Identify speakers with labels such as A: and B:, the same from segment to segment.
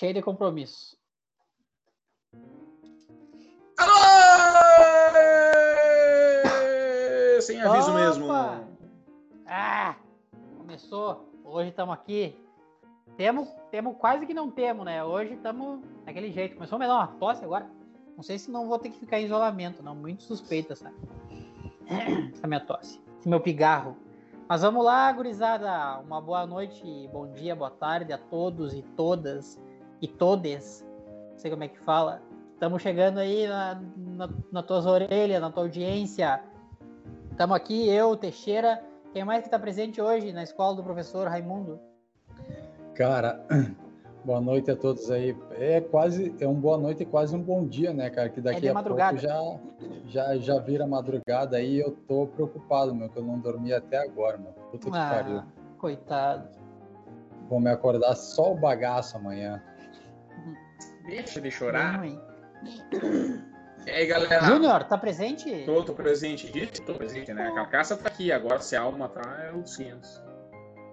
A: cheio de compromisso.
B: Alô! Sem aviso
A: Opa!
B: mesmo.
A: Ah, começou. Hoje estamos aqui. Temos, temos quase que não temos, né? Hoje estamos daquele jeito. Começou a me dar uma tosse agora. Não sei se não vou ter que ficar em isolamento, não. Muito suspeita essa, essa minha tosse. Esse meu pigarro. Mas vamos lá, gurizada. Uma boa noite, bom dia, boa tarde a todos e todas e todes. Não sei como é que fala. Estamos chegando aí na, na, na tuas orelhas, na tua audiência. Estamos aqui, eu, Teixeira. Quem mais que está presente hoje na escola do professor Raimundo?
C: Cara, boa noite a todos aí. É quase, é um boa noite e quase um bom dia, né, cara? Que daqui
A: É
C: a
A: madrugada.
C: pouco já, já, já vira madrugada aí. Eu tô preocupado, meu, que eu não dormi até agora, meu. Puta que pariu.
A: Ah, coitado.
C: Vou me acordar só o bagaço amanhã.
B: Deixa de
A: Bem
B: chorar.
A: ruim.
B: E aí, galera?
A: Júnior, tá presente?
B: Tô, tô presente. Disse, tô presente, né? A carcaça tá aqui. Agora, se a alma tá, é os 500.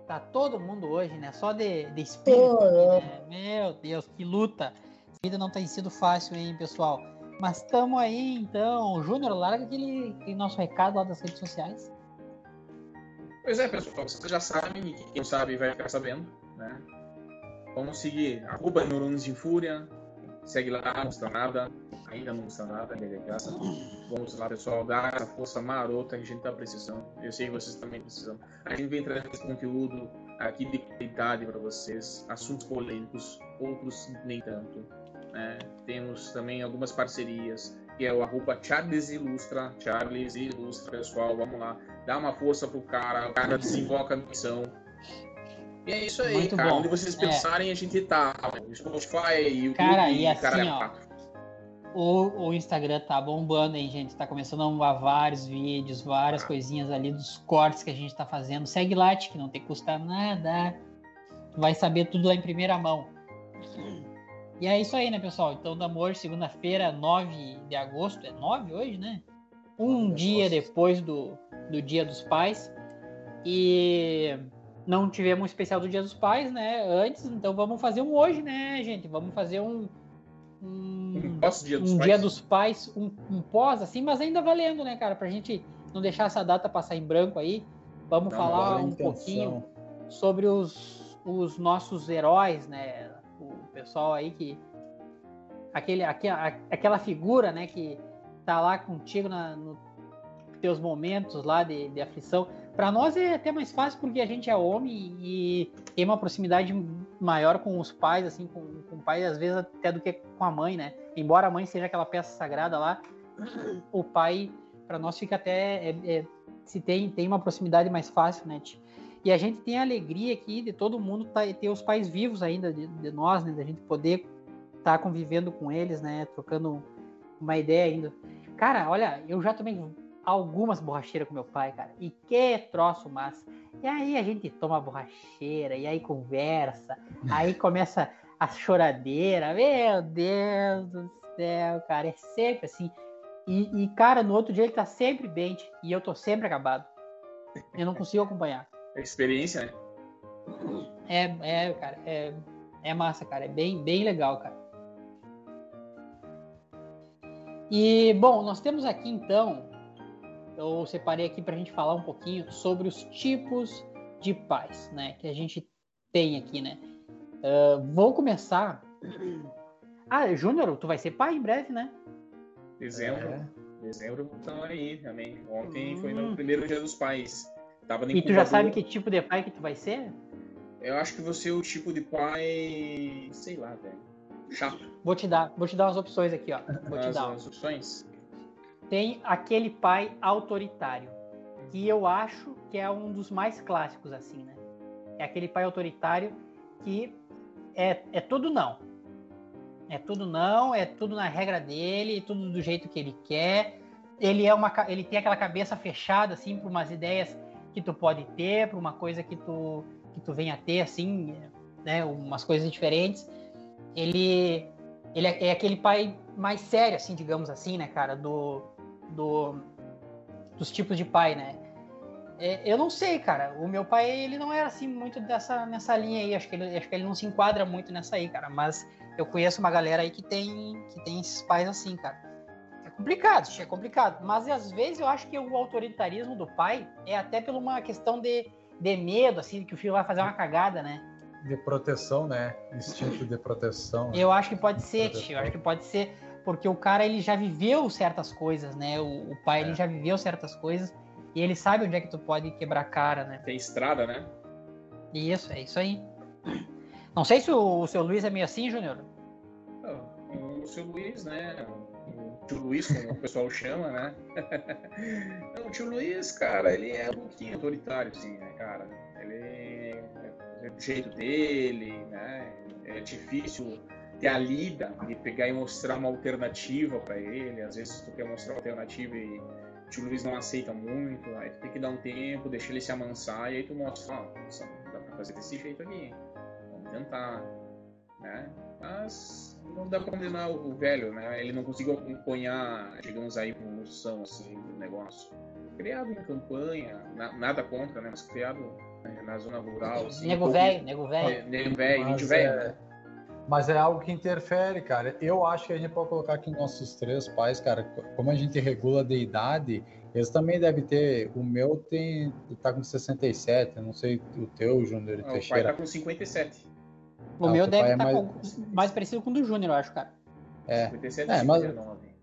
A: Tá todo mundo hoje, né? Só de, de espírito. aqui, né? Meu Deus, que luta. A vida não tem sido fácil, hein, pessoal? Mas estamos aí, então. Júnior, larga aquele, aquele nosso recado lá das redes sociais.
B: Pois é, pessoal. Vocês já sabem. e Quem não sabe vai ficar sabendo, né? Vamos seguir. Arroba Neurônios em Fúria. Segue lá, não custa nada. Ainda não custa nada, é graça. Vamos lá, pessoal. Dar essa força marota a gente tá precisando. Eu sei que vocês também precisam. A gente vem trazendo esse conteúdo aqui de qualidade para vocês. Assuntos polêmicos, outros nem tanto. né? Temos também algumas parcerias, que é o arroba Charles Ilustra. Charles Ilustra, pessoal. Vamos lá. Dá uma força pro cara. O cara desemboca a missão. E é isso aí,
A: Muito
B: cara.
A: bom.
B: Onde vocês
A: É.
B: pensarem, a gente tá. Spotify, YouTube
A: Cara, e assim,
B: caralho,
A: ó,
B: quatro.
A: O, o Instagram tá bombando, hein, gente? Tá começando a bombar vários vídeos, várias coisinhas ali dos cortes que a gente tá fazendo. Segue lá, que não tem que custar nada. Vai saber tudo lá em primeira mão. E é isso aí, né, pessoal? Então, do amor, segunda-feira, 9 de agosto. É 9 hoje, né? Um dia
C: agosto.
A: depois do, do Dia dos Pais. E não tivemos um especial do Dia dos Pais, né? Antes, então vamos fazer um hoje, né, gente? Vamos fazer um. um
B: Um pós-dia dos
A: um
B: pais.
A: dia dos pais, um, um pós, assim, mas ainda valendo, né, cara? Pra gente não deixar essa data passar em branco aí. Vamos
B: Não,
A: falar um
C: intenção.
A: pouquinho sobre os, os nossos heróis, né? O pessoal aí que. Aquele, aque- a- aquela figura, né, que tá lá contigo na, no teus momentos lá de, de aflição. Para nós é até mais fácil porque a gente é homem e tem uma proximidade maior com os pais, assim, com, com o pai, às vezes até do que com a mãe, né? Embora a mãe seja aquela peça sagrada lá, o pai, para nós, fica até. é- é- se tem, tem uma proximidade mais fácil, né? E a gente tem a alegria aqui de todo mundo tá, ter os pais vivos ainda, de, de nós, né? Da gente poder estar convivendo com eles, né? Trocando uma ideia ainda. Cara, olha, eu já tomei algumas borracheiras com meu pai, cara. E que troço massa. E aí a gente toma borracheira, e aí conversa, aí começa a choradeira. Meu Deus do céu, cara. É sempre assim. E, e, cara, no outro dia ele tá sempre bem, e eu tô sempre acabado. Eu não consigo acompanhar.
B: É experiência, né?
A: É, é, cara, é, é massa, cara. É bem, bem legal, cara. E, bom, nós temos aqui então, eu separei aqui pra gente falar um pouquinho sobre os tipos de pais, né? Que a gente tem aqui, né? Ah, vou começar. Ah, Júnior, tu vai ser pai em breve, né?
B: Dezembro.
C: É.
B: Dezembro estão aí também. Ontem foi
A: Hum.
B: no primeiro dia dos pais. Tava no
A: E tu já sabe que tipo de pai que tu vai ser?
B: Eu acho que você é o tipo de pai. sei lá, velho. Chato.
A: Vou te dar, vou te dar umas opções aqui, ó. Vou te
B: As,
A: dar.
B: as opções.
A: Tem aquele pai autoritário, que eu acho que é um dos mais clássicos, assim, né? É aquele pai autoritário que é, é tudo não. É tudo não, é tudo na regra dele, tudo do jeito que ele quer. Ele é uma, ele tem aquela cabeça fechada, assim, para umas ideias que tu pode ter, para uma coisa que tu, que tu venha a ter, assim, né? Umas coisas diferentes. Ele, ele é, é aquele pai mais sério, assim, digamos assim, né, cara? Do, do, dos tipos de pai, né? É, eu não sei, cara. O meu pai, ele não era assim muito dessa nessa linha aí. Acho que ele, acho que ele não se enquadra muito nessa aí, cara. Mas eu conheço uma galera aí que tem que tem esses pais assim, cara. É complicado, é complicado. Mas às vezes eu acho que o autoritarismo do pai é até por uma questão de, de medo, assim, que o filho vai fazer uma cagada, né?
C: De proteção, né? Instinto de proteção.
A: Eu acho que pode ser, tio. Eu acho que pode ser porque o cara ele já viveu certas coisas, né? O, o pai é. ele já viveu certas coisas e ele sabe onde é que tu pode quebrar cara, né?
B: Tem estrada, né?
A: Isso, é isso aí. Não sei se o, o seu Luiz é meio assim, Júnior.
B: O seu Luiz, né? O tio Luiz, como o pessoal chama, né? O tio Luiz, cara, ele é um pouquinho autoritário, sim, né, cara? Ele é do jeito dele, né? É difícil ter a lida de pegar e mostrar uma alternativa para ele. Às vezes tu quer mostrar uma alternativa e o tio Luiz não aceita muito, aí tu tem que dar um tempo, deixar ele se amansar e aí tu mostra, ó, oh, dá pra fazer desse jeito aqui, vamos tentar, né? Mas não dá pra condenar o velho, né? Ele não conseguiu acompanhar, digamos, a evolução, assim, do negócio. Criado em campanha, na, nada contra, né? Mas criado né, na zona rural, assim.
A: Nego velho, nego velho.
B: Nego velho, índio velho, é... né?
C: Mas é algo que interfere, cara. Eu acho que a gente pode colocar aqui nossos três pais, cara, como a gente regula de idade, eles também devem ter. O meu tem. tá com 67, não sei o teu, Júnior
B: Teixeira. O pai tá com 57.
A: O ah, meu deve estar é tá mais... mais... parecido com o do Júnior, eu acho, cara.
C: É, 57 é mas,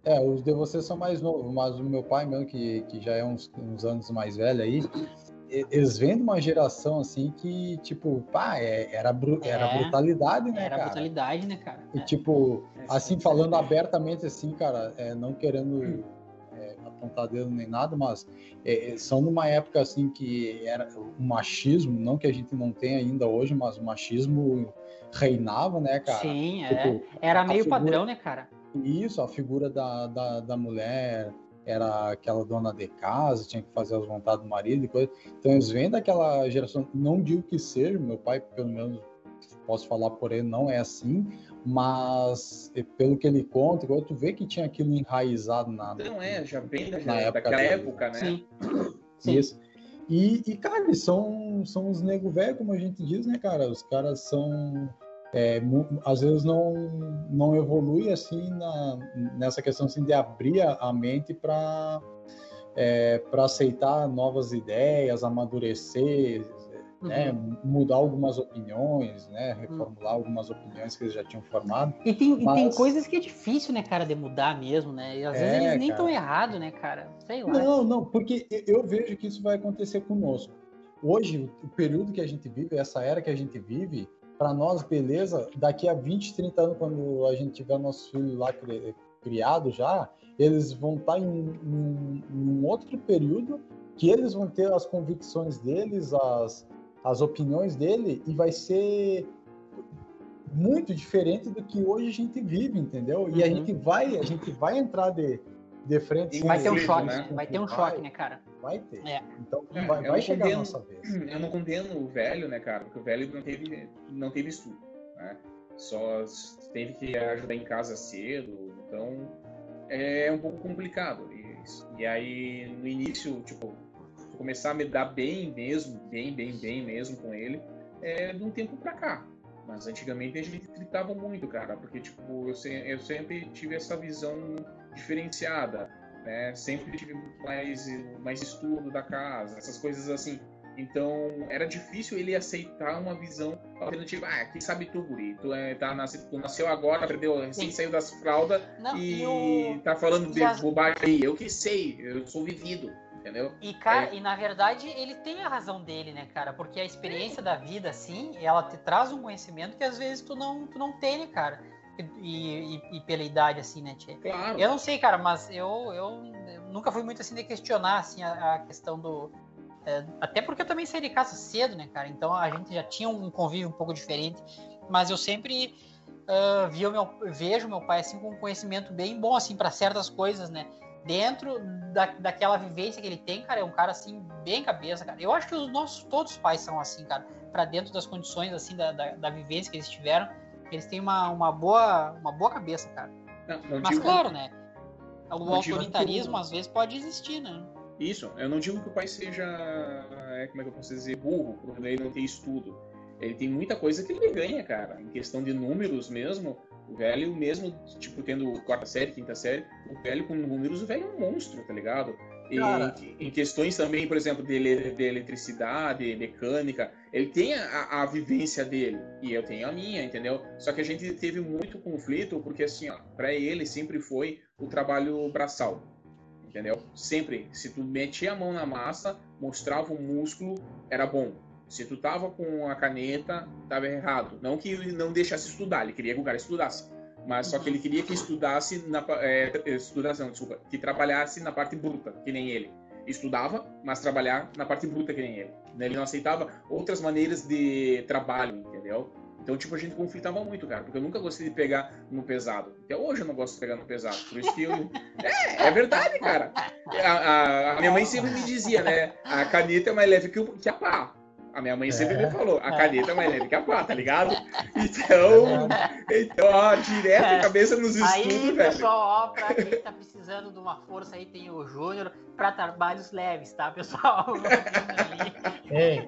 C: é, os de vocês são mais novos, mas o meu pai mesmo, que, que já é uns, uns anos mais velho aí, eles vêm de uma geração assim que, tipo, pá, é, era, bru é, era brutalidade, né,
A: era
C: cara?
A: brutalidade, né, cara?
C: E, tipo, é, assim, falando abertamente, assim, cara, é, não querendo é, apontar dedo nem nada, mas é, são numa época, assim, que era o machismo, não que a gente não tenha ainda hoje, mas o machismo reinava, né, cara?
A: Sim, tipo, era meio figura... padrão, né, cara?
C: Isso, a figura da, da, da mulher era aquela dona de casa, tinha que fazer as vontades do marido e coisa. Então eles vêm daquela geração, não digo que seja, meu pai, pelo menos posso falar por ele, não é assim, mas pelo que ele conta, tu vê que tinha aquilo enraizado na.
B: Não é, já bem da, na época daquela época, né?
A: Sim.
C: Isso. E, e, cara, eles são, são os nego velho, como a gente diz, né, cara? Os caras são é, às vezes não, não evolui assim na, nessa questão assim, de abrir a mente para é, para aceitar novas ideias, amadurecer, uhum. né, mudar algumas opiniões, né, reformular uhum. algumas opiniões que eles já tinham formado.
A: E tem, mas... e tem coisas que é difícil, né, cara, de mudar mesmo, né? E às vezes é, eles nem estão errados, né, cara? Sei lá.
C: Não, não, porque eu vejo que isso vai acontecer conosco. Hoje, o período que a gente vive, essa era que a gente vive, para nós, beleza, daqui a 20, 30 anos, quando a gente tiver nosso filho lá criado já, eles vão estar tá em, em, em, um outro período que eles vão ter as convicções deles, as, as opiniões dele, e vai ser muito diferente do que hoje a gente vive, entendeu? Uhum. E a uhum. gente vai, a gente vai entrar de, de frente.
A: vai ter um choque, né? Vai ter um choque, né, cara?
C: Vai ter.
A: É.
C: Então é, vai, vai chegar condeno, a nossa vez.
B: Eu não condeno o velho, né, cara? Porque o velho não teve, não teve estudo, né? Só teve que ajudar em casa cedo, então é um pouco complicado. isso. e aí, no início, tipo, começar a me dar bem mesmo, bem, bem, bem mesmo com ele, é de um tempo pra cá. Mas antigamente a gente tritava muito, cara, porque, tipo, eu, se, eu sempre tive essa visão diferenciada, né? Sempre tive mais, mais estudo da casa, essas coisas assim. Então, era difícil ele aceitar uma visão alternativa. Ah, quem sabe tu, guri? Tu, é, tá nascido, tu nasceu agora, aprendeu, recém saiu das fraldas e eu... tá falando de as... bobagem aí. Eu que sei, eu sou vivido, entendeu?
A: E, cara, é... e na verdade, ele tem a razão dele, né, cara? Porque a experiência da vida, assim, ela te traz um conhecimento que às vezes tu não, tu não tem, né, cara? E, e, e, pela idade, assim, né, Tia?
B: Claro.
A: Eu não sei, cara, mas eu, eu, nunca fui muito assim de questionar assim, a, a questão do. É, até porque eu também saí de casa cedo, né, cara? Então a gente já tinha um convívio um pouco diferente. Mas eu sempre uh, via meu, vejo meu pai assim com um conhecimento bem bom assim para certas coisas, né? Dentro da, daquela vivência que ele tem, cara, é um cara assim bem cabeça, cara. Eu acho que os nossos todos os pais são assim, cara, para dentro das condições assim da, da, da vivência que eles tiveram eles têm uma, uma, boa, uma boa cabeça, cara. Não, não Mas claro, né? O autoritarismo às vezes pode existir, né?
B: Isso, eu não digo que o pai seja, é, como é que eu posso dizer, burro, por ele não ter estudo. Ele tem muita coisa que ele ganha, cara. Em questão de números mesmo, o velho, mesmo, tipo, tendo quarta série, quinta série, o velho com números, o velho é um monstro, tá ligado? E em, em questões também, por exemplo, de, de eletricidade, mecânica, ele tem a, a, vivência dele e eu tenho a minha, entendeu? Só que a gente teve muito conflito porque, assim, ó, pra ele sempre foi o trabalho braçal, entendeu? Sempre. Se tu metia a mão na massa, mostrava o músculo, era bom. Se tu tava com a caneta, tava errado. Não que ele não deixasse estudar, ele queria que o cara estudasse. Mas só que ele queria que estudasse, na, é, estudasse não, desculpa, que trabalhasse na parte bruta, que nem ele. Estudava, mas trabalhar na parte bruta, que nem ele. Ele não aceitava outras maneiras de trabalho, entendeu? Então, tipo, a gente conflitava muito, cara, porque eu nunca gostei de pegar no pesado. Até hoje eu não gosto de pegar no pesado. Por isso que eu. É, é verdade, cara. A, a, a minha mãe sempre me dizia, né? A caneta é mais leve que, o, que a pá. A minha mãe sempre é. me falou, a caneta é mais leve que a pá, tá ligado? Então, então ó, direto a cabeça nos estudos,
A: aí, velho. pessoal, ó, pra quem tá precisando de uma força aí, tem o Júnior para trabalhos leves, tá, pessoal?
C: é,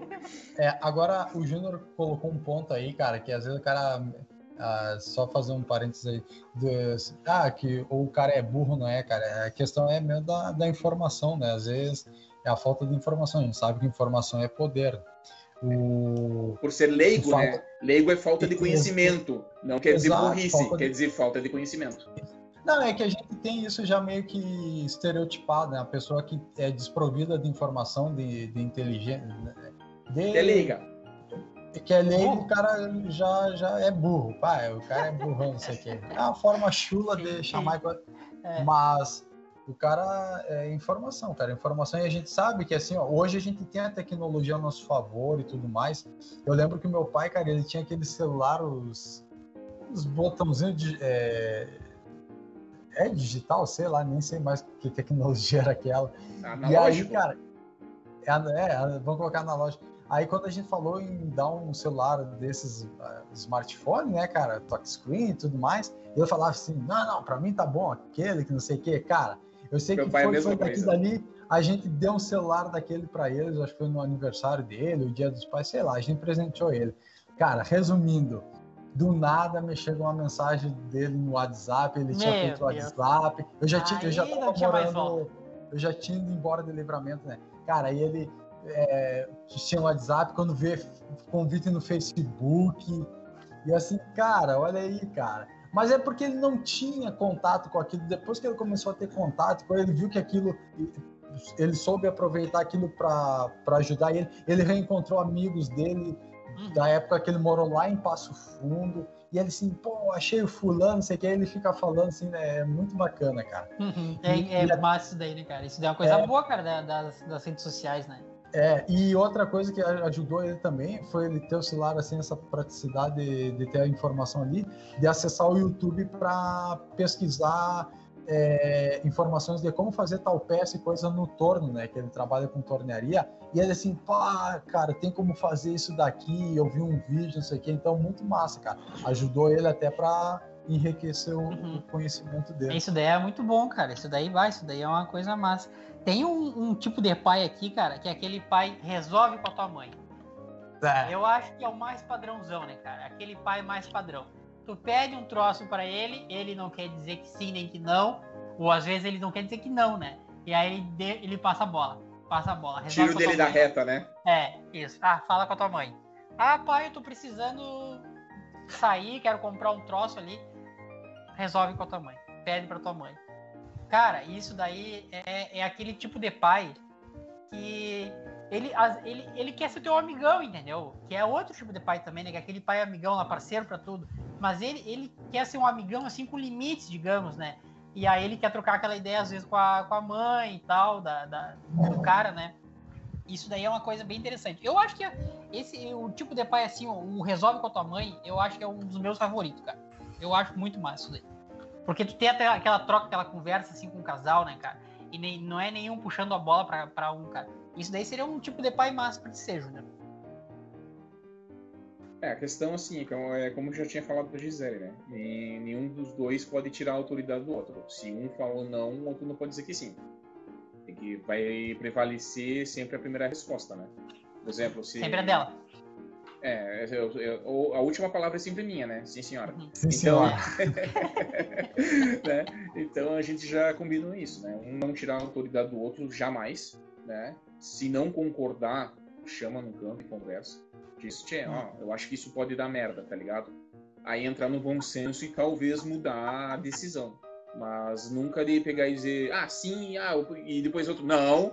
C: é, agora, o Júnior colocou um ponto aí, cara, que às vezes o cara... Ah, só fazer um parênteses aí. Do, ah, que o cara é burro, não é, cara? A questão é mesmo da, da informação, né? Às vezes é a falta de informação. A gente sabe que informação é poder. O...
B: Por ser leigo, falta... né? Leigo é falta de conhecimento. Não quer dizer Exato, burrice, quer dizer falta de conhecimento.
C: Não, é que a gente tem isso já meio que estereotipado, né? A pessoa que é desprovida de informação, de, de inteligência. Né?
B: De... Que é leiga.
C: Que é leigo, o cara já, já é burro. Pá, o cara é burrão, não sei o quê. É uma forma chula de chamar. É. Mas o cara é informação, cara. Informação e a gente sabe que assim, ó, hoje a gente tem a tecnologia a nosso favor e tudo mais. Eu lembro que o meu pai, cara, ele tinha aquele celular, os, os botãozinhos de. É, é digital, sei lá, nem sei mais que tecnologia era aquela. E aí, cara, é, é, vamos colocar na loja. Aí quando a gente falou em dar um celular desses uh, smartphone, né, cara, touchscreen e tudo mais, eu falava assim, não, não, para mim tá bom aquele que não sei o que, cara. Eu sei Meu que foi, é foi daqui coisa. dali, a gente deu um celular daquele para eles, acho que foi no aniversário dele, o dia dos pais, sei lá, a gente presenteou ele. Cara, resumindo, do nada me chega uma mensagem dele no WhatsApp, ele Meu tinha feito o WhatsApp, eu já tinha, eu já tava morando, eu já tinha ido embora de livramento, né? Cara, aí ele é, tinha o WhatsApp, quando vê convite no Facebook, e assim, cara, olha aí, cara. Mas é porque ele não tinha contato com aquilo. Depois que ele começou a ter contato, quando ele viu que aquilo ele soube aproveitar aquilo para ajudar ele. Ele reencontrou amigos dele uhum. da época que ele morou lá em Passo Fundo. E ele assim, pô, achei o fulano, sei que. Ele fica falando assim, né? É muito bacana, cara.
A: Uhum. É, e, é massa isso daí, né, cara? Isso daí é uma coisa é... boa, cara, das, das redes sociais, né?
C: É, e outra coisa que ajudou ele também foi ele ter o celular, assim, essa praticidade de, de ter a informação ali, de acessar o YouTube para pesquisar é, informações de como fazer tal peça e coisa no torno, né? Que ele trabalha com tornearia. E ele assim, pá, cara, tem como fazer isso daqui. Eu vi um vídeo, não sei o quê. Então, muito massa, cara. Ajudou ele até para enriquecer o, uhum. o, conhecimento dele.
A: Isso daí é muito bom, cara. Isso daí vai, isso daí é uma coisa massa. Tem um, um, tipo de pai aqui, cara, que é aquele pai resolve com a tua mãe. É. Eu acho que é o mais padrãozão, né, cara? Aquele pai mais padrão. Tu pede um troço para ele, ele não quer dizer que sim nem que não, ou às vezes ele não quer dizer que não, né? E aí ele, ele passa a bola. Passa a bola.
B: Tiro dele da reta, né?
A: É, isso. Ah, fala com a tua mãe. Ah, pai, eu tô precisando sair, quero comprar um troço ali. Resolve com a tua mãe. Pede pra tua mãe. Cara, isso daí é, é aquele tipo de pai que ele, ele, ele quer ser teu amigão, entendeu? Que é outro tipo de pai também, né? Que é aquele pai amigão lá, parceiro para tudo. Mas ele, ele quer ser um amigão, assim, com limites, digamos, né? E aí ele quer trocar aquela ideia, às vezes, com a, com a mãe e tal, da, da, do cara, né? Isso daí é uma coisa bem interessante. Eu acho que esse, o tipo de pai, assim, o resolve com a tua mãe, eu acho que é um dos meus favoritos, cara. Eu acho muito massa isso daí. Porque tu tem até aquela troca, aquela conversa assim com o casal, né, cara? E nem, não é nenhum puxando a bola pra, pra um, cara. Isso daí seria um tipo de pai massa pra ser, Júnior.
B: É, a questão assim, é como eu já tinha falado da Gisele, né? nenhum dos dois pode tirar a autoridade do outro. Se um falou não, o outro não pode dizer que sim. Tem que vai prevalecer sempre a primeira resposta, né? Por exemplo, se...
A: Sempre a dela.
B: É, eu, eu, a última palavra é sempre minha, né? Sim, senhora.
C: Uhum. Sim,
B: então,
C: senhora.
B: né? Então a gente já combinou isso, né? Um não tirar a autoridade do outro jamais, né? Se não concordar, chama no canto e conversa. Diz, tchê, ó, eu acho que isso pode dar merda, tá ligado? Aí entrar no bom senso e talvez mudar a decisão. Mas nunca de pegar e dizer, ah, sim, ah, e depois outro, não,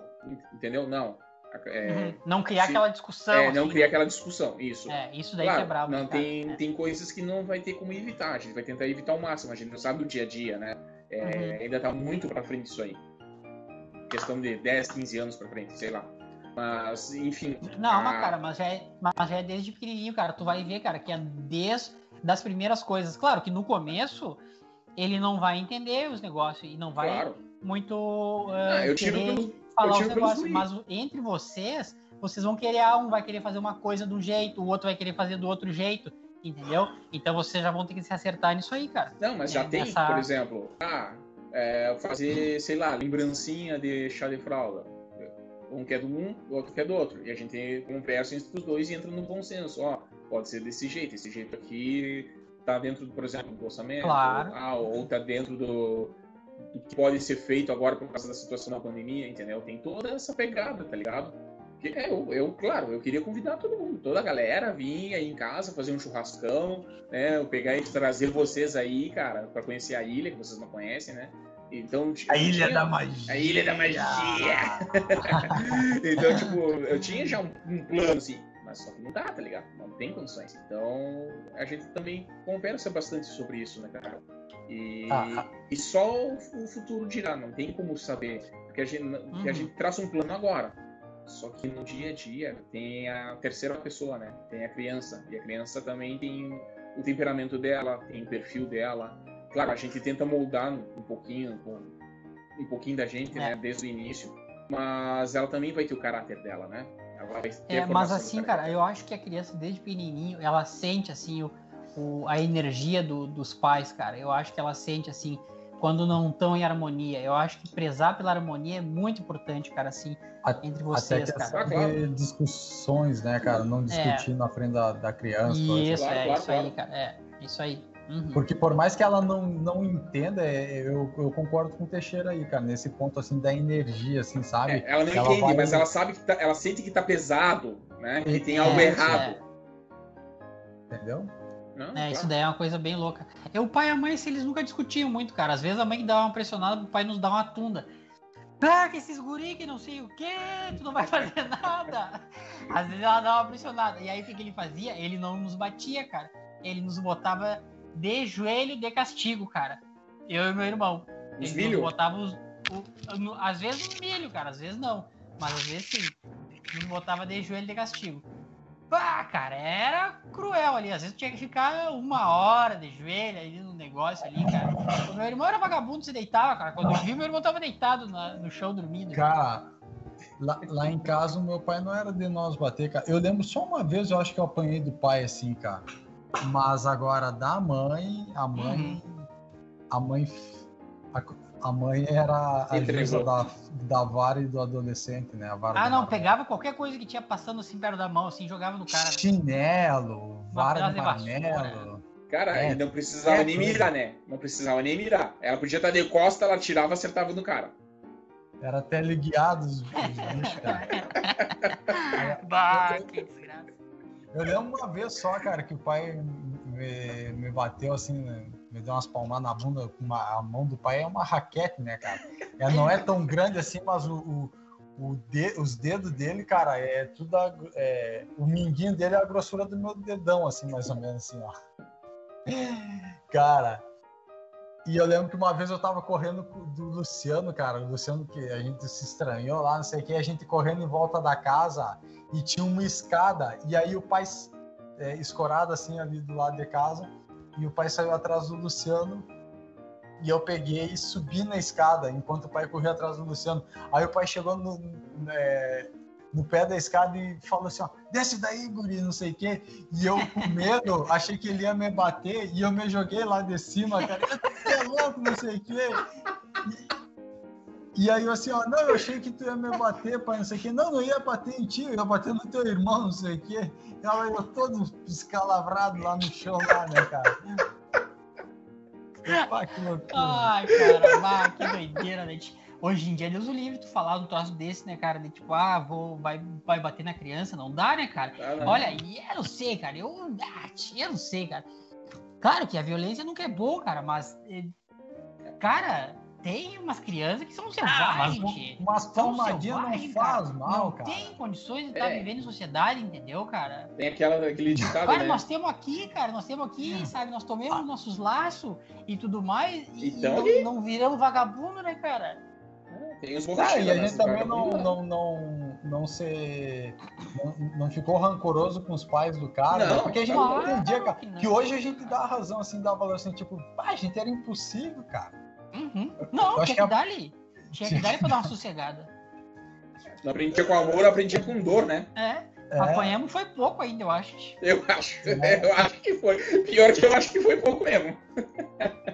B: entendeu? Não.
A: É, uhum. Não criar
B: se,
A: aquela discussão.
B: É, não assim, criar aquela discussão, isso.
A: É, isso daí
B: claro,
A: que é brabo.
B: Não, tem, é. tem coisas que não vai ter como evitar, a gente vai tentar evitar ao máximo, a gente não sabe do dia a dia, né? É, uhum. Ainda tá muito pra frente isso aí. Questão de 10, 15 anos pra frente, sei lá. Mas, enfim.
A: Não, a... mas, cara, mas já, é, mas já é desde pequenininho, cara. Tu vai ver, cara, que é desde das primeiras coisas. Claro que no começo ele não vai entender os negócios e não vai
B: claro.
A: muito uh,
B: ah, eu tiro
A: querer
B: pelo,
A: falar os negócios. Mas entre vocês, vocês vão querer, ah, um vai querer fazer uma coisa de um jeito, o outro vai querer fazer do outro jeito, entendeu? Então vocês já vão ter que se acertar nisso aí, cara.
B: Não, mas já é, tem, nessa... por exemplo, ah, é, fazer, sei lá, lembrancinha de chá de fralda. Um quer do um, o outro quer do outro. E a gente conversa entre os dois e entra no consenso. Ó, pode ser desse jeito, esse jeito aqui tá dentro, por exemplo, do orçamento.
A: Claro.
B: Ah, ou tá dentro do, do que pode ser feito agora por causa da situação da pandemia, entendeu? Tem toda essa pegada, tá ligado? É, eu, eu, claro, eu queria convidar todo mundo, toda a galera vir aí em casa, fazer um churrascão, né? Eu pegar e trazer vocês aí, cara, para conhecer a ilha, que vocês não conhecem, né? Então,
C: a Ilha tinha... da Magia.
B: A Ilha da Magia. então, tipo, eu tinha já um, um, plano assim, mas só que não dá, tá ligado? Não tem condições. Então, a gente também conversa bastante sobre isso, né, cara? E, ah, ah. e só o futuro dirá, não tem como saber, porque a gente, uhum. a gente traça um plano agora. Só que no dia a dia tem a terceira pessoa, né? Tem a criança. E a criança também tem o temperamento dela, tem o perfil dela. Claro, a gente tenta moldar um pouquinho, um pouquinho da gente, né? é. né? Desde o início. Mas ela também vai ter o caráter dela, né? Ela vai ter
A: é, mas assim, cara, eu acho que a criança, desde pequenininho, ela sente, assim, o, o a energia do, dos pais, cara. Eu acho que ela sente, assim, quando não estão em harmonia. Eu acho que prezar pela harmonia é muito importante, cara, assim, entre vocês,
C: Até que
A: cara.
C: Claro. discussões, né, cara? Não discutir é. na frente da, da criança.
A: Isso, é, claro, isso claro. aí, cara. É, isso aí. Uhum.
C: Porque por mais que ela não, não entenda, é, eu, eu concordo com o Teixeira aí, cara, nesse ponto assim da energia, assim, sabe? É,
B: ela não ela entende, vai... mas ela sabe que tá, ela sente que tá pesado, né? Que tem algo é, errado.
C: Entendeu?
A: Não, é, claro. isso daí é uma coisa bem louca. E o pai e a mãe, se eles nunca discutiam muito, cara. Às vezes a mãe dá uma pressionada pro pai nos dar uma tunda. Ah, que esses guri que não sei o que, tu não vai fazer nada. Às vezes ela dá uma pressionada. E aí o que, que ele fazia? Ele não nos batia, cara. Ele nos botava de joelho de castigo, cara. Eu e meu irmão.
B: Os ele milho?
A: botava os, o, às vezes no milho, cara. Às vezes não. Mas às vezes sim. Nos botava de joelho de castigo. Pá, cara, era cruel ali. Às vezes tinha que ficar uma hora de joelho ali no negócio ali, cara. O meu irmão era vagabundo, se deitava, cara. Quando eu vi, meu irmão tava deitado na, no chão dormindo.
C: Cara, lá, lá, em casa o meu pai não era de nós bater, cara. Eu lembro só uma vez, eu acho que eu apanhei do pai assim, cara. Mas agora da mãe, a mãe. Uhum. A mãe. A, a mãe era a juíza da, da vara e do adolescente, né?
A: ah, não, pegava qualquer coisa que tinha passando assim perto da mão, assim, jogava no cara.
C: Chinelo, vara de marmelo.
B: Cara, é, não precisava é nem mirar, né? Não precisava nem mirar. Ela podia estar de costa, ela tirava e acertava no cara.
C: Era teleguiado os bichos, cara.
A: bah, que desgraça.
C: Eu lembro uma vez só, cara, que o pai me, me bateu assim, né? Me deu umas palmadas na bunda com uma, a mão do pai é uma raquete, né, cara? Ela não é tão grande assim, mas o, o, o de, os dedos dele, cara, é tudo. A, é, o minguinho dele é a grossura do meu dedão, assim, mais ou menos assim, ó. Cara, e eu lembro que uma vez eu tava correndo do Luciano, cara, o Luciano que a gente se estranhou lá, não sei o que, a gente correndo em volta da casa e tinha uma escada, e aí o pai é, escorado assim ali do lado de casa, e o pai saiu atrás do Luciano e eu peguei e subi na escada enquanto o pai corria atrás do Luciano. Aí o pai chegou no, é, no pé da escada e falou assim, ó, desce daí, guri, não sei o quê. E eu, com medo, achei que ele ia me bater e eu me joguei lá de cima, cara. é louco, não sei o quê. E aí eu assim, ó, não, eu achei que tu ia me bater, pai, não sei o quê. Não, não ia bater em ti, eu ia bater no teu irmão, não sei o quê. E ela eu todo escalavrado lá no chão, lá, né, cara?
A: Pá, que loucura. Ai, cara, bah, que doideira, né? Hoje em dia, Deus o livre, tu falar um troço desse, né, cara? De tipo, ah, vou, vai, vai bater na criança, não dá, né, cara? Ah, Olha, e eu não sei, cara, eu, ah, eu não sei, cara. Claro que a violência nunca é boa, cara, mas, eh, cara, tem umas crianças que são selvagens. Ah,
C: mas palmadinha não faz cara. mal,
A: cara. Não tem condições de estar é. vivendo em sociedade, entendeu, cara?
B: Tem aquela, aquele ditado,
A: Cara,
B: né?
A: nós temos aqui, cara, nós temos aqui, é. sabe? Nós tomamos ah. nossos laços e tudo mais e, então, e não, não viramos vagabundo, né, cara?
C: É, tem os ah, e a gente também não, não, não, não, se, não, não, ficou rancoroso com os pais do cara, não, né? porque a gente não entendia, cara, que, que, hoje a gente dá a razão, assim, dá valor, assim, tipo, a gente era impossível, cara.
A: Uhum. Não, tinha que, que dar ali. Tinha que dar ali pra dar uma sossegada.
B: Não aprendia com amor, aprendia com dor, né?
A: É. É. Apanhamos foi pouco ainda, eu acho.
B: Eu acho, é. eu acho que foi. Pior que eu acho que foi pouco mesmo.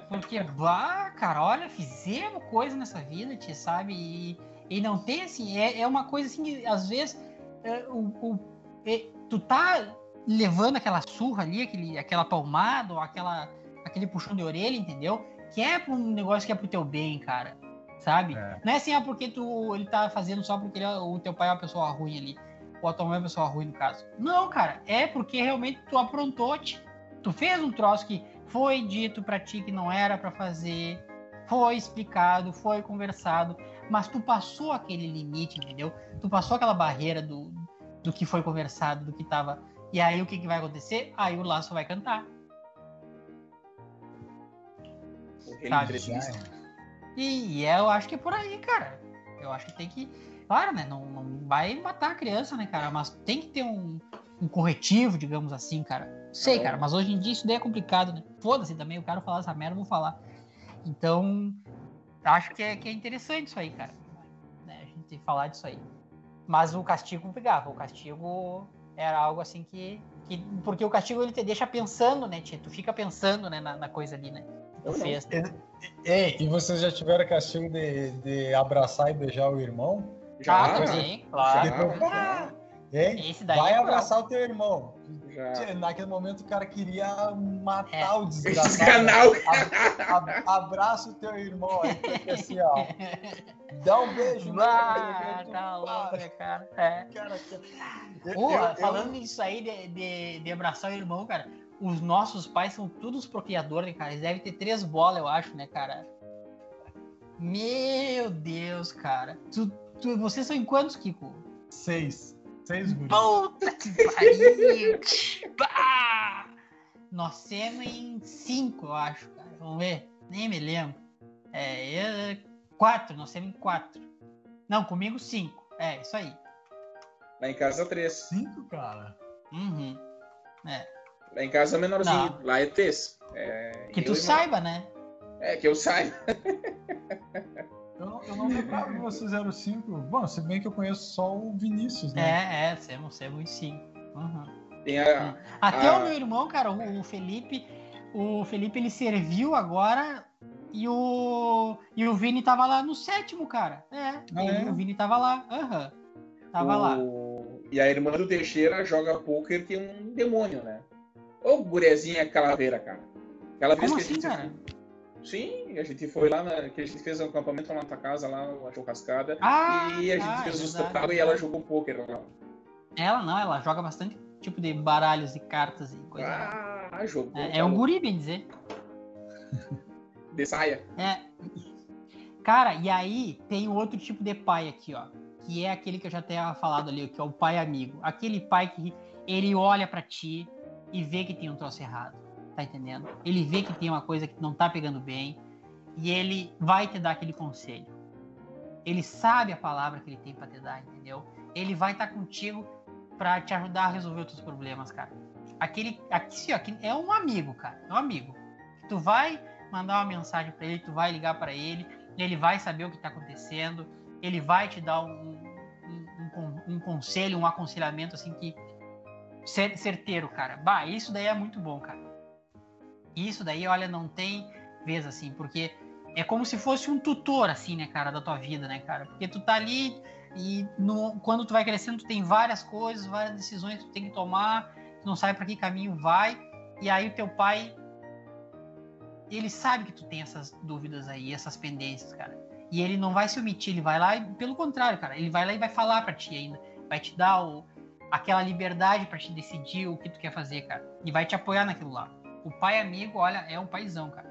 A: Porque, bah, cara, olha, fizemos coisa nessa vida, te sabe? E, e não tem assim, é, é uma coisa assim que às vezes é, o, o é, tu tá levando aquela surra ali, aquele, aquela palmada, ou aquela, aquele puxão de orelha, entendeu? Que é um negócio que é pro teu bem, cara. Sabe? É. Não é assim, ah, porque tu, ele tá fazendo só porque ele, é, o teu pai é uma pessoa ruim ali. Ou a tua mãe é uma pessoa ruim, no caso. Não, cara. É porque realmente tu aprontou, -te. tu fez um troço que foi dito para ti que não era para fazer, foi explicado, foi conversado, mas tu passou aquele limite, entendeu? Tu passou aquela barreira do, do que foi conversado, do que tava. E aí o que, que vai acontecer? Aí o laço vai cantar. E, e eu acho que é por aí, cara. Eu acho que tem que. Claro, né? Não, não vai matar a criança, né, cara? Mas tem que ter um, um corretivo, digamos assim, cara. Sei, é. cara, mas hoje em dia isso daí é complicado, né? Foda-se também, eu quero falar essa merda, eu vou falar. Então, acho que é, que é interessante isso aí, cara. Né? A gente falar disso aí. Mas o castigo pegava, o castigo era algo assim que. que porque o castigo ele te deixa pensando, né, tia? Tu fica pensando né, na, na coisa ali, né?
C: Eu fiz. Ei, e vocês já tiveram castigo de, de abraçar e beijar o irmão?
A: Já, ah, sim, claro.
C: Daí Vai é abraçar o teu irmão. Já. Naquele momento o cara queria matar é. o desgraçado. abraça o teu irmão aí, assim, ó. Dá um beijo.
A: Ah, tá louco, cara. É. cara eu, eu, falando eu... isso aí de, de, de abraçar o irmão, cara os nossos pais são todos procriadores, cara. Eles devem ter três bolas, eu acho, né, cara? Meu Deus, cara. Tu, tu, vocês são em quantos, Kiko?
C: Seis. Seis
A: guris. Puta que pariu! Nós temos em cinco, eu acho, cara. Vamos ver. Nem me lembro. É, eu, quatro, nós temos em quatro. Não, comigo cinco. É, isso aí.
B: Lá em casa três.
C: Cinco, cara?
A: Uhum. É.
B: Lá em casa é menorzinho. Não. Lá é três. É,
A: que tu saiba, né?
B: É, que eu saiba.
C: eu, não, eu não lembrava que vocês eram cinco. Bom, se bem que eu conheço só o Vinícius, né?
A: É, é, somos, somos cinco. Uhum. Tem a, Até a... o meu irmão, cara, o, o Felipe, o Felipe ele serviu agora e o, e o Vini tava lá no sétimo, cara. É, ah, é? o Vini tava lá. Aham. Uhum. Tava o... lá.
B: E a irmã do Teixeira joga poker tem um demônio, né? Ô, gurezinha calaveira, cara.
A: Aquela vez Como que assim, a gente. Cara?
B: Sim, a gente foi lá, na... que a gente fez um acampamento lá na tua casa, lá, achou cascada.
A: Ah,
B: e a gente ah, fez os tocados e ela jogou poker lá.
A: Ela não, ela joga bastante tipo de baralhos e cartas e coisa.
B: Ah, jogou.
A: É, é um guri, bem dizer.
B: De saia.
A: É. Cara, e aí tem outro tipo de pai aqui, ó. Que é aquele que eu já tinha falado ali, que é o pai amigo. Aquele pai que ele olha para ti, e vê que tem um troço errado, tá entendendo? Ele vê que tem uma coisa que não tá pegando bem e ele vai te dar aquele conselho. Ele sabe a palavra que ele tem para te dar, entendeu? Ele vai estar tá contigo para te ajudar a resolver os teus problemas, cara. Aquele aqui, aqui é um amigo, cara, é um amigo. Tu vai mandar uma mensagem para ele, tu vai ligar para ele, ele vai saber o que tá acontecendo, ele vai te dar um, um, um, um conselho, um aconselhamento assim que certeiro, cara. Bah, isso daí é muito bom, cara. Isso daí, olha, não tem vez assim, porque é como se fosse um tutor, assim, né, cara, da tua vida, né, cara? Porque tu tá ali e no, quando tu vai crescendo, tu tem várias coisas, várias decisões que tu tem que tomar, tu não sabe para que caminho vai, e aí o teu pai, ele sabe que tu tem essas dúvidas aí, essas pendências, cara. E ele não vai se omitir, ele vai lá e, pelo contrário, cara, ele vai lá e vai falar para ti ainda, vai te dar o, aquela liberdade para te decidir o que tu quer fazer, cara, e vai te apoiar naquilo lá. O pai amigo, olha, é um paizão, cara.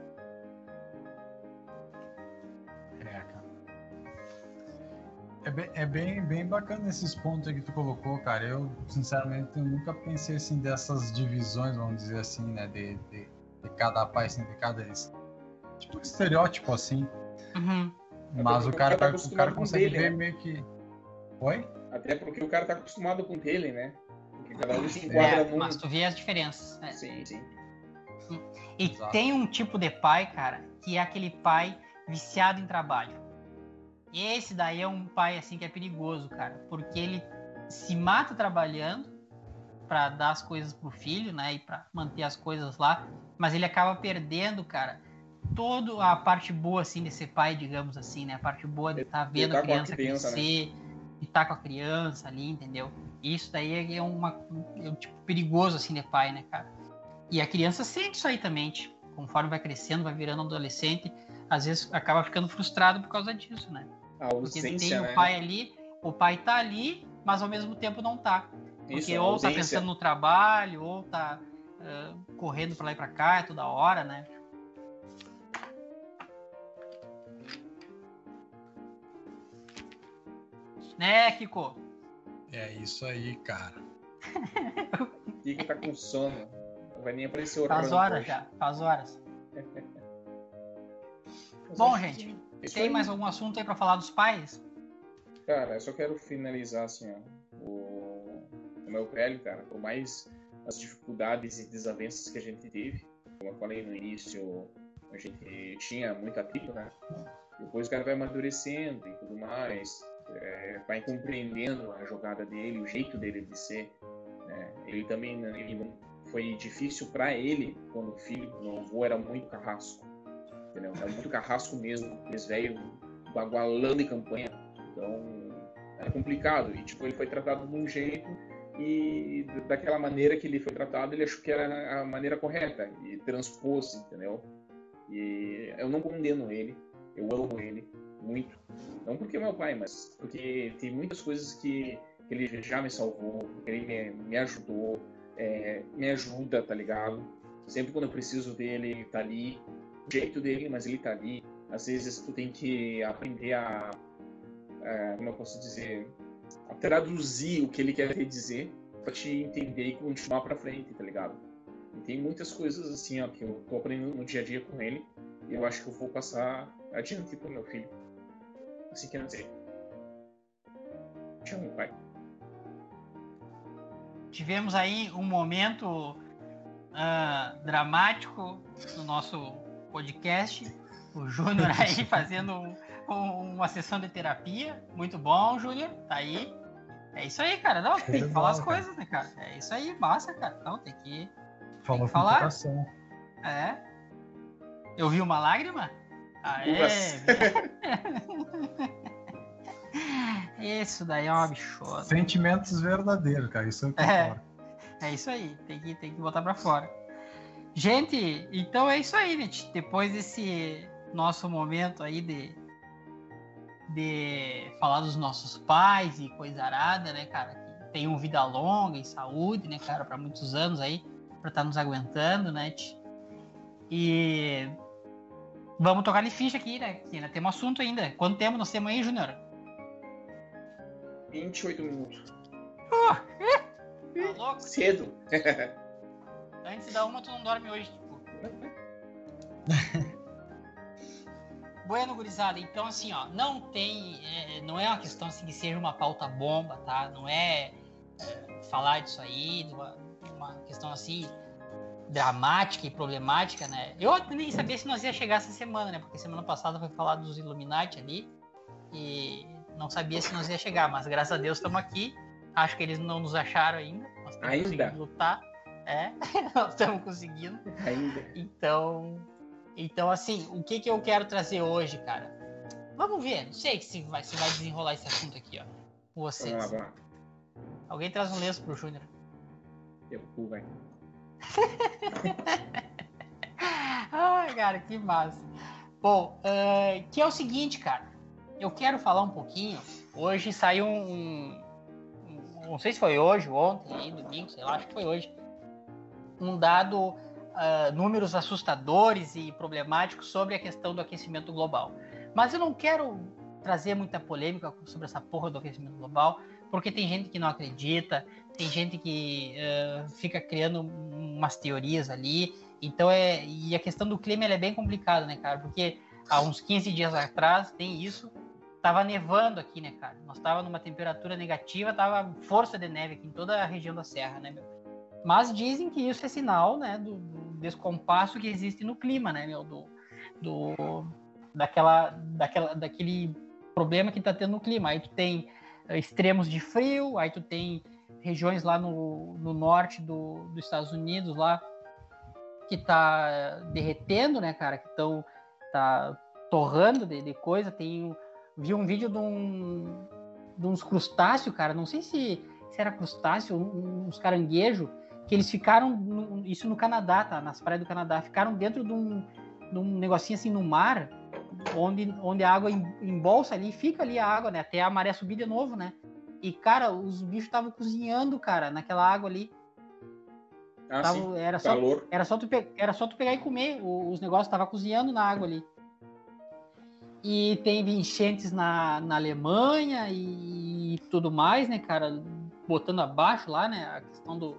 C: É bem, é bem, bem bacana esses pontos que tu colocou, cara. Eu, sinceramente, eu nunca pensei assim dessas divisões, vamos dizer assim, né? De, de, de cada pai, assim, de cada. Tipo, estereótipo assim.
A: Uhum.
C: Mas o cara, tá, o cara consegue ver né? meio que. Oi?
B: Até porque o cara tá acostumado com dele, né? Porque cada um se enquadra
A: é, num... Mas tu vê as diferenças.
B: Né? Sim, sim.
A: E Exato. tem um tipo de pai, cara, que é aquele pai viciado em trabalho. Esse daí é um pai assim que é perigoso, cara, porque ele se mata trabalhando para dar as coisas pro filho, né, e para manter as coisas lá, mas ele acaba perdendo, cara, toda a parte boa assim de ser pai, digamos assim, né, a parte boa de estar tá vendo tá a criança, criança crescer, né? Estar tá com a criança ali, entendeu? Isso daí é uma é um tipo perigoso assim de pai, né, cara? E a criança sente isso aí também, tipo, conforme vai crescendo, vai virando adolescente, às vezes acaba ficando frustrado por causa disso, né?
B: A ausência,
A: Porque tem
B: né?
A: o pai ali, o pai tá ali, mas ao mesmo tempo não tá. Porque Isso, ou tá pensando no trabalho, ou tá uh, correndo para lá e pra cá toda hora, né? Né, Kiko?
C: É isso aí, cara.
B: Kiko tá com sono. Não vai nem aparecer o
A: Faz horas já, faz horas. Bom, gente, isso Tem aí... mais algum assunto aí para falar dos pais?
B: Cara, eu só quero finalizar assim, ó. O, o meu velho, cara, por mais as dificuldades e desavenças que a gente teve, como eu falei no início, a gente tinha muito atrito, né? Depois o cara vai amadurecendo e tudo mais, é, vai compreendendo a jogada dele, o jeito dele de ser. Né? Ele também ele não, foi difícil para ele quando o filho, o avô era muito carrasco entendeu? Era muito carrasco mesmo, eles velho bagualando em campanha. Então, era complicado. E, tipo, ele foi tratado de um jeito e daquela maneira que ele foi tratado, ele achou que era a maneira correta e transpôs, entendeu? E eu não condeno ele, eu amo ele muito. Não porque é meu pai, mas porque tem muitas coisas que, ele já me salvou, ele me, me ajudou, é, me ajuda, tá ligado? Sempre quando eu preciso dele, ele tá ali jeito dele, mas ele tá ali. Às vezes tu tem que aprender a, a como eu posso dizer, a traduzir o que ele quer dizer para te entender e continuar para frente, tá ligado? E tem muitas coisas assim, ó, que eu tô aprendendo no dia a dia com ele e eu acho que eu vou passar adiante pro meu filho. Assim quer dizer.
A: Tivemos aí um momento uh, dramático no nosso podcast. O Júnior aí fazendo um, um, uma sessão de terapia. Muito bom, Júnior. Tá aí. É isso aí, cara. Não, tem que falar as coisas, né, cara? É isso aí, massa, cara. Não, tem que, tem que falar. É. Eu vi uma lágrima? Ah, é. isso daí é uma bichona.
C: Sentimentos verdadeiros, cara. Isso é o que
A: é, é isso aí. Tem que, tem que botar pra fora. Gente, então é isso aí, gente. Depois desse nosso momento aí de, de falar dos nossos pais e coisa arada, né, cara? Que tenham vida longa e saúde, né, cara, para muitos anos aí, para estar tá nos aguentando, né? E vamos tocar de ficha aqui, né? Que ainda temos assunto ainda. Quanto tempo nós temos aí, Júnior?
B: 28 minutos.
A: Uh, tá louco?
B: Cedo.
A: Antes da uma, tu não dorme hoje, tipo. bueno, gurizada, então assim, ó, não tem. É, não é uma questão assim que seja uma pauta bomba, tá? Não é, é falar disso aí, uma, uma, questão assim dramática e problemática, né? Eu nem sabia se nós ia chegar essa semana, né? Porque semana passada foi falar dos Illuminati ali e não sabia se nós ia chegar, mas graças a Deus estamos aqui. Acho que eles não nos acharam ainda. Nós estamos
B: ainda?
A: lutar. É, nós estamos conseguindo.
B: Ainda.
A: Então, Então, assim, o que, que eu quero trazer hoje, cara? Vamos ver, não sei se vai, se vai desenrolar esse assunto aqui, ó. Com vocês.
B: Vamos lá, vamos lá.
A: Alguém traz um lenço pro Júnior.
B: Eu cu, velho.
A: Ai, cara, que massa. Bom, uh, que é o seguinte, cara. Eu quero falar um pouquinho. Hoje saiu um. um não sei se foi hoje, ontem, domingo, sei lá, acho que foi hoje. Um dado, uh, números assustadores e problemáticos sobre a questão do aquecimento global. Mas eu não quero trazer muita polêmica sobre essa porra do aquecimento global, porque tem gente que não acredita, tem gente que uh, fica criando umas teorias ali. Então é. E a questão do clima é bem complicada, né, cara? Porque há uns 15 dias atrás tem isso. Tava nevando aqui, né, cara? Nós tava numa temperatura negativa, tava força de neve aqui em toda a região da serra, né, meu? Mas dizem que isso é sinal, né, do, do descompasso que existe no clima, né, meu? Do, do, daquela, daquela, daquele problema que tá tendo no clima. Aí tu tem extremos de frio, aí tu tem regiões lá no, no norte do, dos Estados Unidos lá que tá derretendo, né, cara, que estão tá torrando de, de, coisa. Tem vi um vídeo de, um, de uns crustáceos, cara, não sei se, se era crustáceo, uns caranguejos, que eles ficaram, no, isso no Canadá, tá, nas praias do Canadá, ficaram dentro de um, de um negocinho assim no mar, onde, onde a água embolsa ali, fica ali a água, né, até a maré subir de novo, né. E, cara, os bichos estavam cozinhando, cara, naquela água ali.
B: Ah,
A: Tava-
B: sim.
A: era, só,
B: Calor.
A: era, só tu pe- era só tu pegar e comer. o- os negócios estavam cozinhando na água ali. E teve enchentes na, na Alemanha e tudo mais, né, cara? Botando abaixo lá, né? A questão do,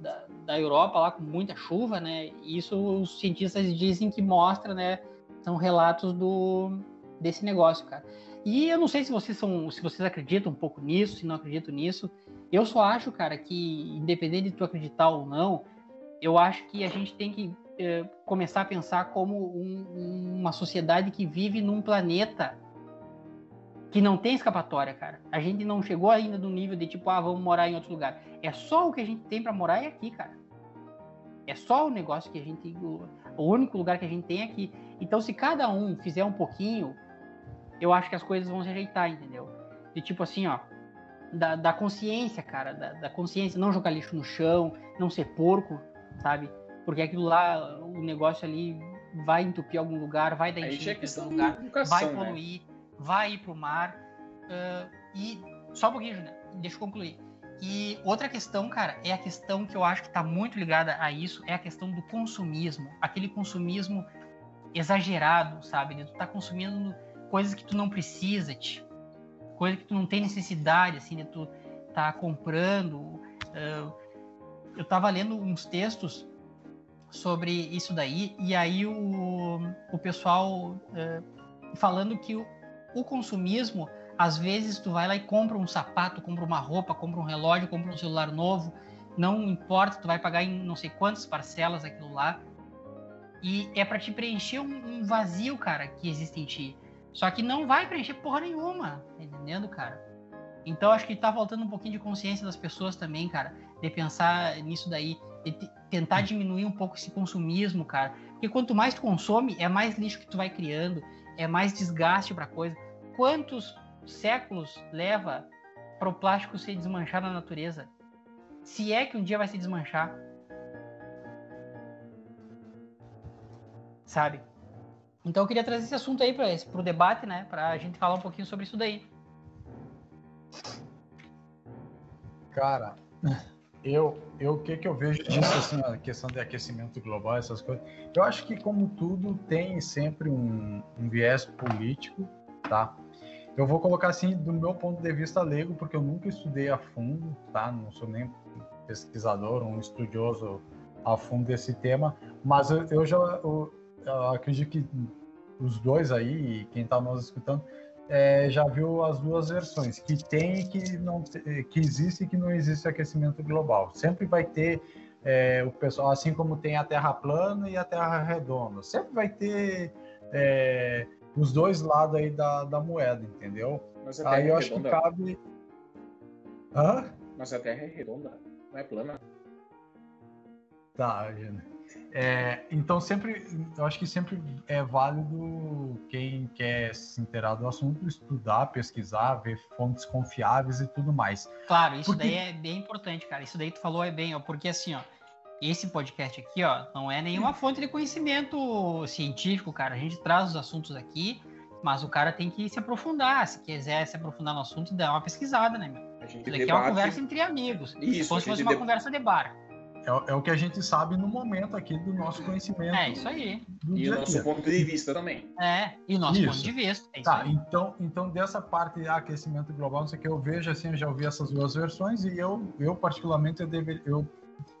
A: da, da Europa lá com muita chuva, né? E isso os cientistas dizem que mostra, né? São relatos do, desse negócio, cara. E eu não sei se vocês são, se vocês acreditam um pouco nisso, se não acreditam nisso. Eu só acho, cara, que independente de tu acreditar ou não, eu acho que a gente tem que eh, começar a pensar como um- uma sociedade que vive num planeta que não tem escapatória, cara. A gente não chegou ainda no nível de tipo, ah, vamos morar em outro lugar. É só o que a gente tem para morar é aqui, cara. É só o negócio que a gente, o único lugar que a gente tem é aqui. Então, se cada um fizer um pouquinho, eu acho que as coisas vão se ajeitar, entendeu? De tipo assim, ó, da, da consciência, cara, da, da consciência, não jogar lixo no chão, não ser porco, sabe? Porque aquilo lá, o negócio ali vai entupir algum lugar, vai dar enchente
B: é
A: em algum lugar, vai
B: educação, né?
A: poluir, vai ir pro mar. ah, e só um pouquinho, Júnior, deixa eu concluir. E outra questão, cara, é a questão que eu acho que está muito ligada a isso, é a questão do consumismo. Aquele consumismo exagerado, sabe? De tu tá consumindo coisas que tu não precisa, tch. coisa que tu não tem necessidade, assim, de tu tá comprando. Eu tava lendo uns textos sobre isso daí, e aí o, o pessoal eh, falando que o, o consumismo, às vezes tu vai lá e compra um sapato, compra uma roupa, compra um relógio, compra um celular novo, não importa, tu vai pagar em não sei quantas parcelas aquilo lá, e é para te preencher um, um vazio, cara, que existe em ti. Só que não vai preencher porra nenhuma, tá entendendo, cara? Então acho que tá faltando um pouquinho de consciência das pessoas também, cara, de pensar nisso daí, de te- tentar diminuir um pouco esse consumismo, cara. Porque quanto mais tu consome, é mais lixo que tu vai criando, é mais desgaste pra coisa. Quantos séculos leva para o plástico se desmanchar na natureza? Se é que um dia vai se desmanchar. Sabe? Então eu queria trazer esse assunto aí para o debate, né? Pra gente falar um pouquinho sobre isso daí.
C: Cara, eu, eu o que que eu vejo disso, assim, a questão de aquecimento global, essas coisas. Eu acho que como tudo tem sempre um, um viés político, tá? Eu vou colocar assim do meu ponto de vista leigo, porque eu nunca estudei a fundo, tá? Não sou nem pesquisador, um estudioso a fundo desse tema, mas eu, eu já eu, eu acredito que os dois aí, e quem está nos escutando, é, já viu as duas versões, que tem e que não que existe e que não existe aquecimento global. Sempre vai ter é, o pessoal, assim como tem a Terra plana e a Terra redonda, sempre vai ter é, os dois lados aí da, da moeda, entendeu? Aí eu
B: é
C: acho que
B: redonda.
C: cabe. Hã?
B: Mas a Terra é redonda, não é plana.
C: Tá, Gina. É, então sempre, eu acho que sempre é válido quem quer se inteirar do assunto estudar, pesquisar, ver fontes confiáveis e tudo mais.
A: Claro, isso porque... daí é bem importante, cara. Isso daí tu falou é bem, ó, porque assim, ó, esse podcast aqui, ó, não é nenhuma fonte de conhecimento científico, cara. A gente traz os assuntos aqui, mas o cara tem que se aprofundar. Se quiser se aprofundar no assunto, dá uma pesquisada, né, meu? A gente Isso daqui debate... é uma conversa entre amigos. Isso, como se fosse uma conversa de bar.
C: É, é, o que a gente sabe no momento aqui do nosso conhecimento.
A: É isso aí.
B: E o nosso ponto de vista também.
A: É, e o nosso isso. ponto de vista. É
C: tá, então, então dessa parte de aquecimento global, não sei o que eu vejo assim, eu já ouvi essas duas versões e eu, eu particularmente, eu, deve, eu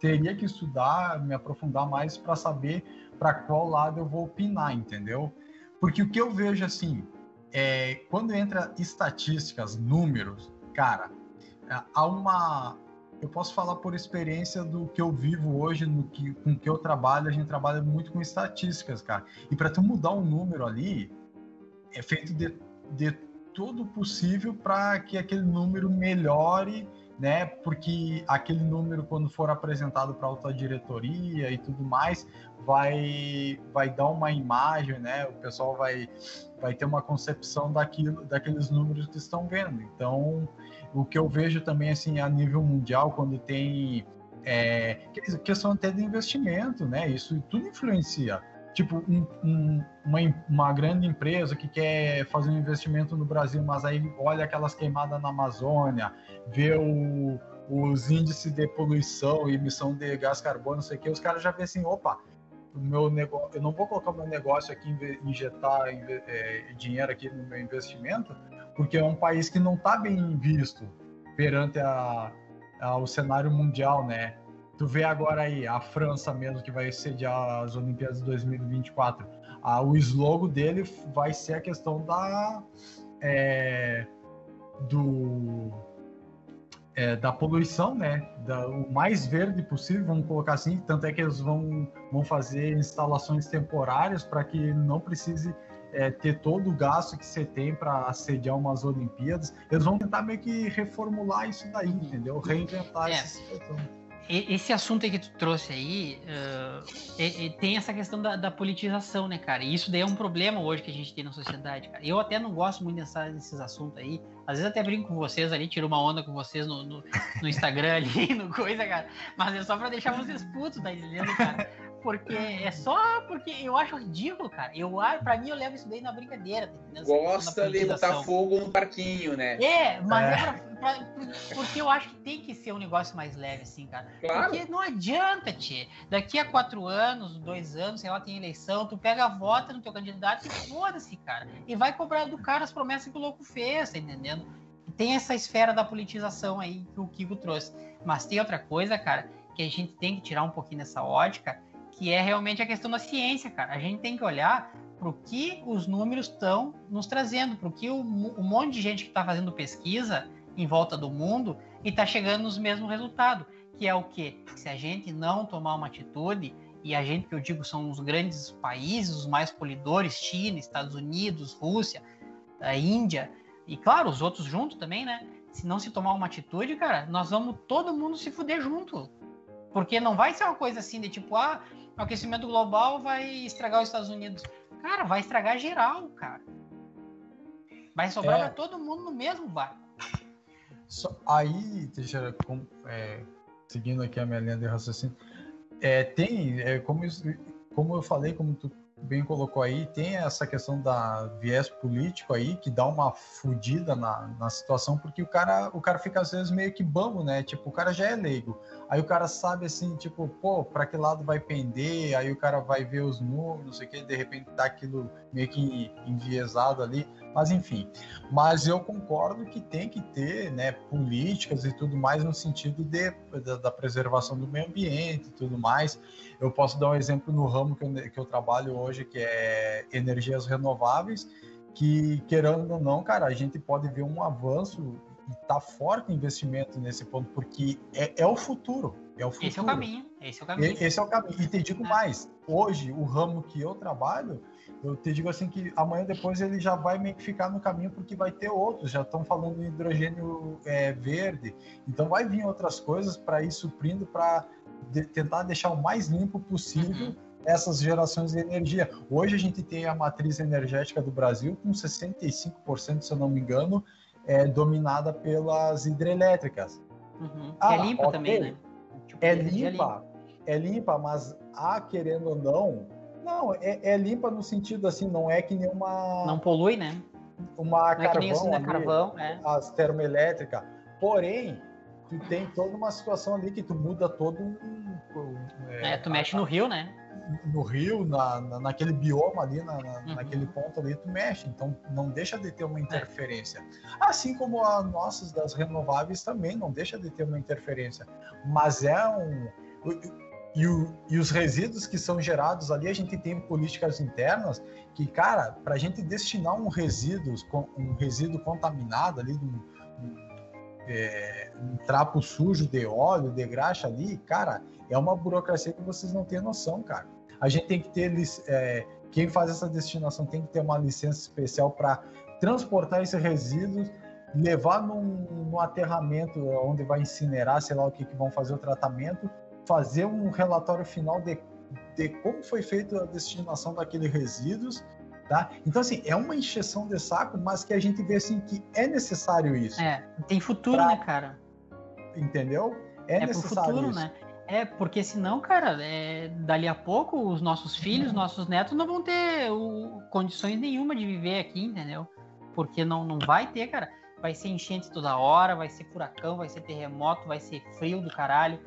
C: teria que estudar, me aprofundar mais para saber para qual lado eu vou opinar, entendeu? Porque o que eu vejo assim, é, quando entra estatísticas, números, cara, é, há uma eu posso falar por experiência do que eu vivo hoje, no que, com que eu trabalho, a gente trabalha muito com estatísticas, cara. E para tu mudar um número ali, é feito de, de tudo possível para que aquele número melhore, né? Porque aquele número, quando for apresentado para alta diretoria e tudo mais, vai, vai dar uma imagem, né? O pessoal vai, vai ter uma concepção daquilo, daqueles números que estão vendo. Então, o que eu vejo também assim a nível mundial quando tem é, questão até de investimento, né? Isso tudo influencia. Tipo, um, um, uma, uma grande empresa que quer fazer um investimento no Brasil, mas aí olha aquelas queimadas na Amazônia, vê o, os índices de poluição e emissão de gás carbono, não sei o que, os caras já vê assim, opa, o meu negócio, eu não vou colocar meu negócio aqui, injetar é, dinheiro aqui no meu investimento, porque é um país que não está bem visto perante a, a, o cenário mundial, né? Tu vê agora aí a França mesmo que vai sediar as Olimpíadas de 2024. Ah, o slogan dele vai ser a questão da é, do é, da poluição, né? Da, o mais verde possível, vamos colocar assim. Tanto é que eles vão, vão fazer instalações temporárias para que não precise é, ter todo o gasto que você tem para sediar umas Olimpíadas. Eles vão tentar meio que reformular isso daí, entendeu? Reinventar é. essa situação.
A: Esse assunto aí que tu trouxe aí uh, tem essa questão da, da, politização, né, cara? E isso daí é um problema hoje que a gente tem na sociedade, cara. Eu até não gosto muito dessa, desses assuntos aí. Às vezes até brinco com vocês ali, tiro uma onda com vocês no, no, no Instagram ali, no coisa, cara. Mas é só pra deixar vocês putos, tá entendendo, cara? Porque é só porque eu acho ridículo, cara. Eu, pra mim, eu levo isso daí na brincadeira. Tá
B: Gosta de botar fogo no parquinho, né?
A: É, mas é, é pra, pra, porque eu acho que tem que ser um negócio mais leve, assim, cara. Claro. Porque não adianta, Tchê. Daqui a quatro anos, dois anos, sei lá, tem eleição, tu pega a vota no teu candidato e foda-se, cara. E vai cobrar do cara as promessas que o louco fez, tá entendendo? Tem essa esfera da politização aí que o Kiko trouxe. Mas tem outra coisa, cara, que a gente tem que tirar um pouquinho dessa ótica que é realmente a questão da ciência, cara. A gente tem que olhar para o que os números estão nos trazendo, para o que um monte de gente que está fazendo pesquisa em volta do mundo e está chegando nos mesmos resultados, que é o que? Se a gente não tomar uma atitude, e a gente que eu digo são os grandes países, os mais polidores, China, Estados Unidos, Rússia, a Índia, e claro, os outros juntos também, né? Se não se tomar uma atitude, cara, nós vamos todo mundo se fuder junto. Porque não vai ser uma coisa assim de tipo, ah, o aquecimento global vai estragar os Estados Unidos. Cara, vai estragar geral, cara. Vai sobrar é. pra todo mundo no mesmo barco.
C: Aí, Teixeira, com, é, seguindo aqui a minha linha de raciocínio, é, tem, é, como, como eu falei, como tu bem colocou aí, tem essa questão da viés político aí, que dá uma fudida na, na situação, porque o cara, o cara fica às vezes meio que bambo, né? Tipo, o cara já é leigo. Aí o cara sabe assim, tipo, pô, para que lado vai pender? Aí o cara vai ver os números, não sei o que, de repente tá aquilo meio que enviesado ali. Mas enfim, mas eu concordo que tem que ter né, políticas e tudo mais no sentido de, da, da, preservação do meio ambiente e tudo mais. Eu posso dar um exemplo no ramo que eu, que eu trabalho hoje, que é energias renováveis, que querendo ou não, cara, a gente pode ver um avanço e tá forte investimento nesse ponto, porque é, é o futuro. É o futuro.
A: Esse é o caminho. Esse é o caminho.
C: Esse é o caminho. E te digo é. mais, hoje, o ramo que eu trabalho, eu te digo assim que amanhã depois ele já vai meio que ficar no caminho porque vai ter outros, já estão falando em hidrogênio é, verde, então vai vir outras coisas para ir suprindo para de tentar deixar o mais limpo possível uhum. essas gerações de energia. Hoje a gente tem a matriz energética do Brasil com 65%, se eu não me engano, é dominada pelas hidrelétricas.
A: Uhum. Ah, é limpa okay. também, né?
C: Tipo, é limpa, é limpa, mas ah, querendo ou não, não, é, é, limpa no sentido assim, não é que nenhuma.
A: Não polui, né?
C: Uma não carvão, é que nem assim,
A: ali, carvão é.
C: as termoelétricas. Porém, tu tem toda uma situação ali que tu muda todo um.
A: É, é tu mexe no rio, né?
C: No rio, na, na naquele bioma ali, na, na uhum. naquele ponto ali, tu mexe. Então não deixa de ter uma interferência. Assim como a nossas das renováveis também não deixa de ter uma interferência. Mas é um. E, o, e, os resíduos que são gerados ali, a gente tem políticas internas que, cara, para a gente destinar um resíduo, um resíduo contaminado ali, um, é, um trapo sujo de óleo, de graxa ali, cara, é uma burocracia que vocês não têm noção, cara. A gente tem que ter, é, quem faz essa destinação tem que ter uma licença especial para transportar esses resíduos, levar num, num, aterramento onde vai incinerar, sei lá o que, que vão fazer o tratamento, fazer um relatório final de, de como foi feita a destinação daqueles resíduos Tá? Então, assim, é uma encheção de saco, mas que a gente vê assim que é necessário isso.
A: É, tem futuro, pra... né, cara?
C: Entendeu? É, é necessário futuro, isso. né?
A: É, porque senão, cara, é, dali a pouco os nossos filhos, uhum. nossos netos não vão ter o, condições nenhuma de viver aqui, entendeu? Porque não, não vai ter, cara. Vai ser enchente toda hora, vai ser furacão, vai ser terremoto, vai ser frio do caralho.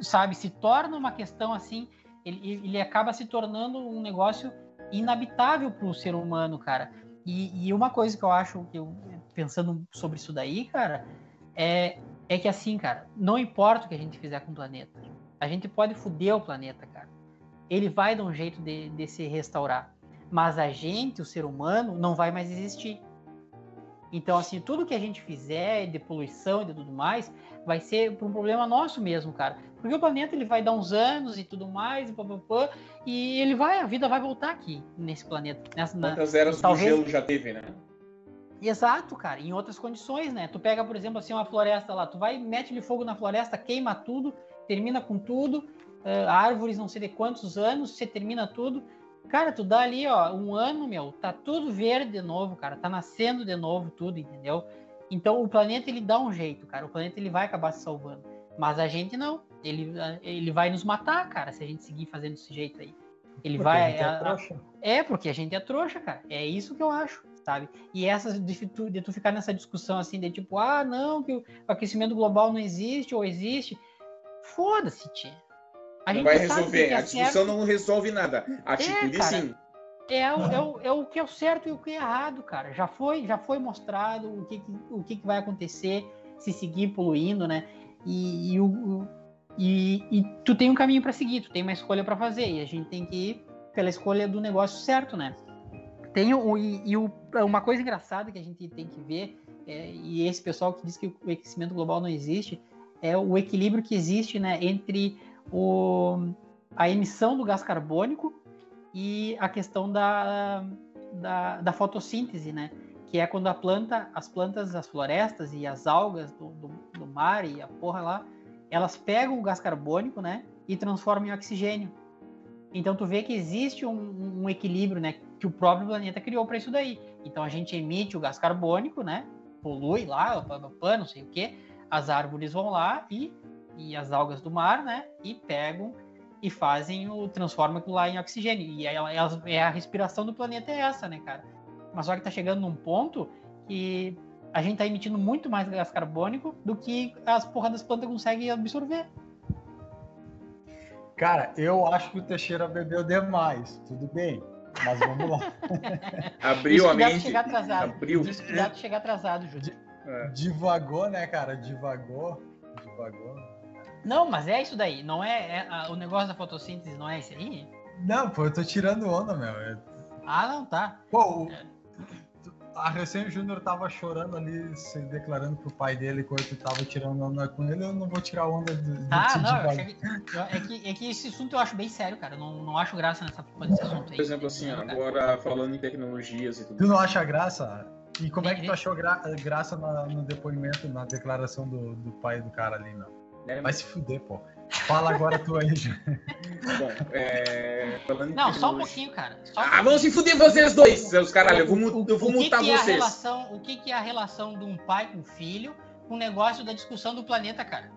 A: Sabe, se torna uma questão assim, ele, ele acaba se tornando um negócio inabitável para o ser humano, cara. E, e, uma coisa que eu acho, que eu, pensando sobre isso daí, cara, é, é que assim, cara, não importa o que a gente fizer com o planeta, a gente pode foder o planeta, cara. Ele vai dar um jeito de, de se restaurar. Mas a gente, o ser humano, não vai mais existir. Então, assim, tudo que a gente fizer de poluição e de tudo mais, vai ser por um problema nosso mesmo, cara. Porque o planeta ele vai dar uns anos e tudo mais, e, pá, pá, pá, e ele vai, a vida vai voltar aqui nesse planeta. Nessa,
B: Quantas eras talvez... do gelo já teve, né?
A: Exato, cara, em outras condições, né? Tu pega, por exemplo, assim, uma floresta lá, tu vai, mete-lhe fogo na floresta, queima tudo, termina com tudo, uh, árvores não sei de quantos anos, você termina tudo. Cara, tu dá ali, ó, um ano, meu, tá tudo verde de novo, cara, tá nascendo de novo tudo, entendeu? Então o planeta ele dá um jeito, cara, o planeta ele vai acabar se salvando. Mas a gente não. Ele, ele vai nos matar, cara, se a gente seguir fazendo desse jeito aí. Ele porque vai. É, a, é, porque a gente é trouxa, cara. É isso que eu acho, sabe? E essa de tu, de tu ficar nessa discussão assim, de tipo, ah, não, que o aquecimento global não existe ou existe. Foda-se, tia.
B: A não vai resolver. É a discussão certo. não resolve nada. A é, atitude é, sim.
A: É o, é, o, é o que é o certo e o que é errado, cara. Já foi, já foi mostrado o que, o que vai acontecer se seguir poluindo, né? E, e, o, e, e tu tem um caminho para seguir, tu tem uma escolha para fazer, e a gente tem que ir pela escolha do negócio certo, né? Tem o, e, e o, uma coisa engraçada que a gente tem que ver, é, e esse pessoal que diz que o aquecimento global não existe, é o equilíbrio que existe né, entre o, a emissão do gás carbônico e a questão da, da, da fotossíntese, né? que é quando a planta, as plantas, as florestas e as algas do, do, do, mar e a porra lá, elas pegam o gás carbônico, né, e transformam em oxigênio. Então tu vê que existe um, um equilíbrio, né, que o próprio planeta criou para isso daí. Então a gente emite o gás carbônico, né, polui lá, não sei o que, as árvores vão lá e, e as algas do mar, né, e pegam e fazem o transformam aquilo lá em oxigênio. E elas, é a respiração do planeta é essa, né, cara? Mas só que está chegando num ponto que a gente está emitindo muito mais gás carbônico do que as porra das plantas conseguem absorver.
C: Cara, eu acho que o Teixeira bebeu demais. Tudo bem, mas vamos lá.
B: Abriu a mente.
A: Chegar atrasado. Abriu. Cuidado de chegar atrasado, Júlio.
C: É. Divagou, né, cara? Divagou. Divagou.
A: Não, mas é isso daí. Não é, é a, o negócio da fotossíntese, não é esse aí?
C: Não, pô, eu tô tirando onda, meu.
A: Ah, não, tá.
C: Pô, o, é a Recém Júnior tava chorando ali, se declarando pro pai dele enquanto tava tirando onda com ele, eu não vou tirar onda de, de
A: Ah, não, eu achei, é, que, é que esse assunto eu acho bem sério, cara. Eu não, não acho graça nessa nesse assunto aí.
B: Por exemplo, assim, agora falando em tecnologias e tudo.
C: Tu não acha graça? E como é que tu achou gra graça na, no depoimento, na declaração do, do pai do cara ali, não? É, Vai se fuder, pô. Fala agora tu aí.
B: Bom, é, falando
A: Não, só um
B: hoje-
A: pouquinho, cara. Só um
B: Ah, vão se fuder vocês dois, seus caralho. Eu vou,
A: O-
B: eu vou
A: o que
B: mutar
A: que é a
B: vocês.
A: relação, o que, que é a relação de um pai com filho com o negócio da discussão do planeta, cara?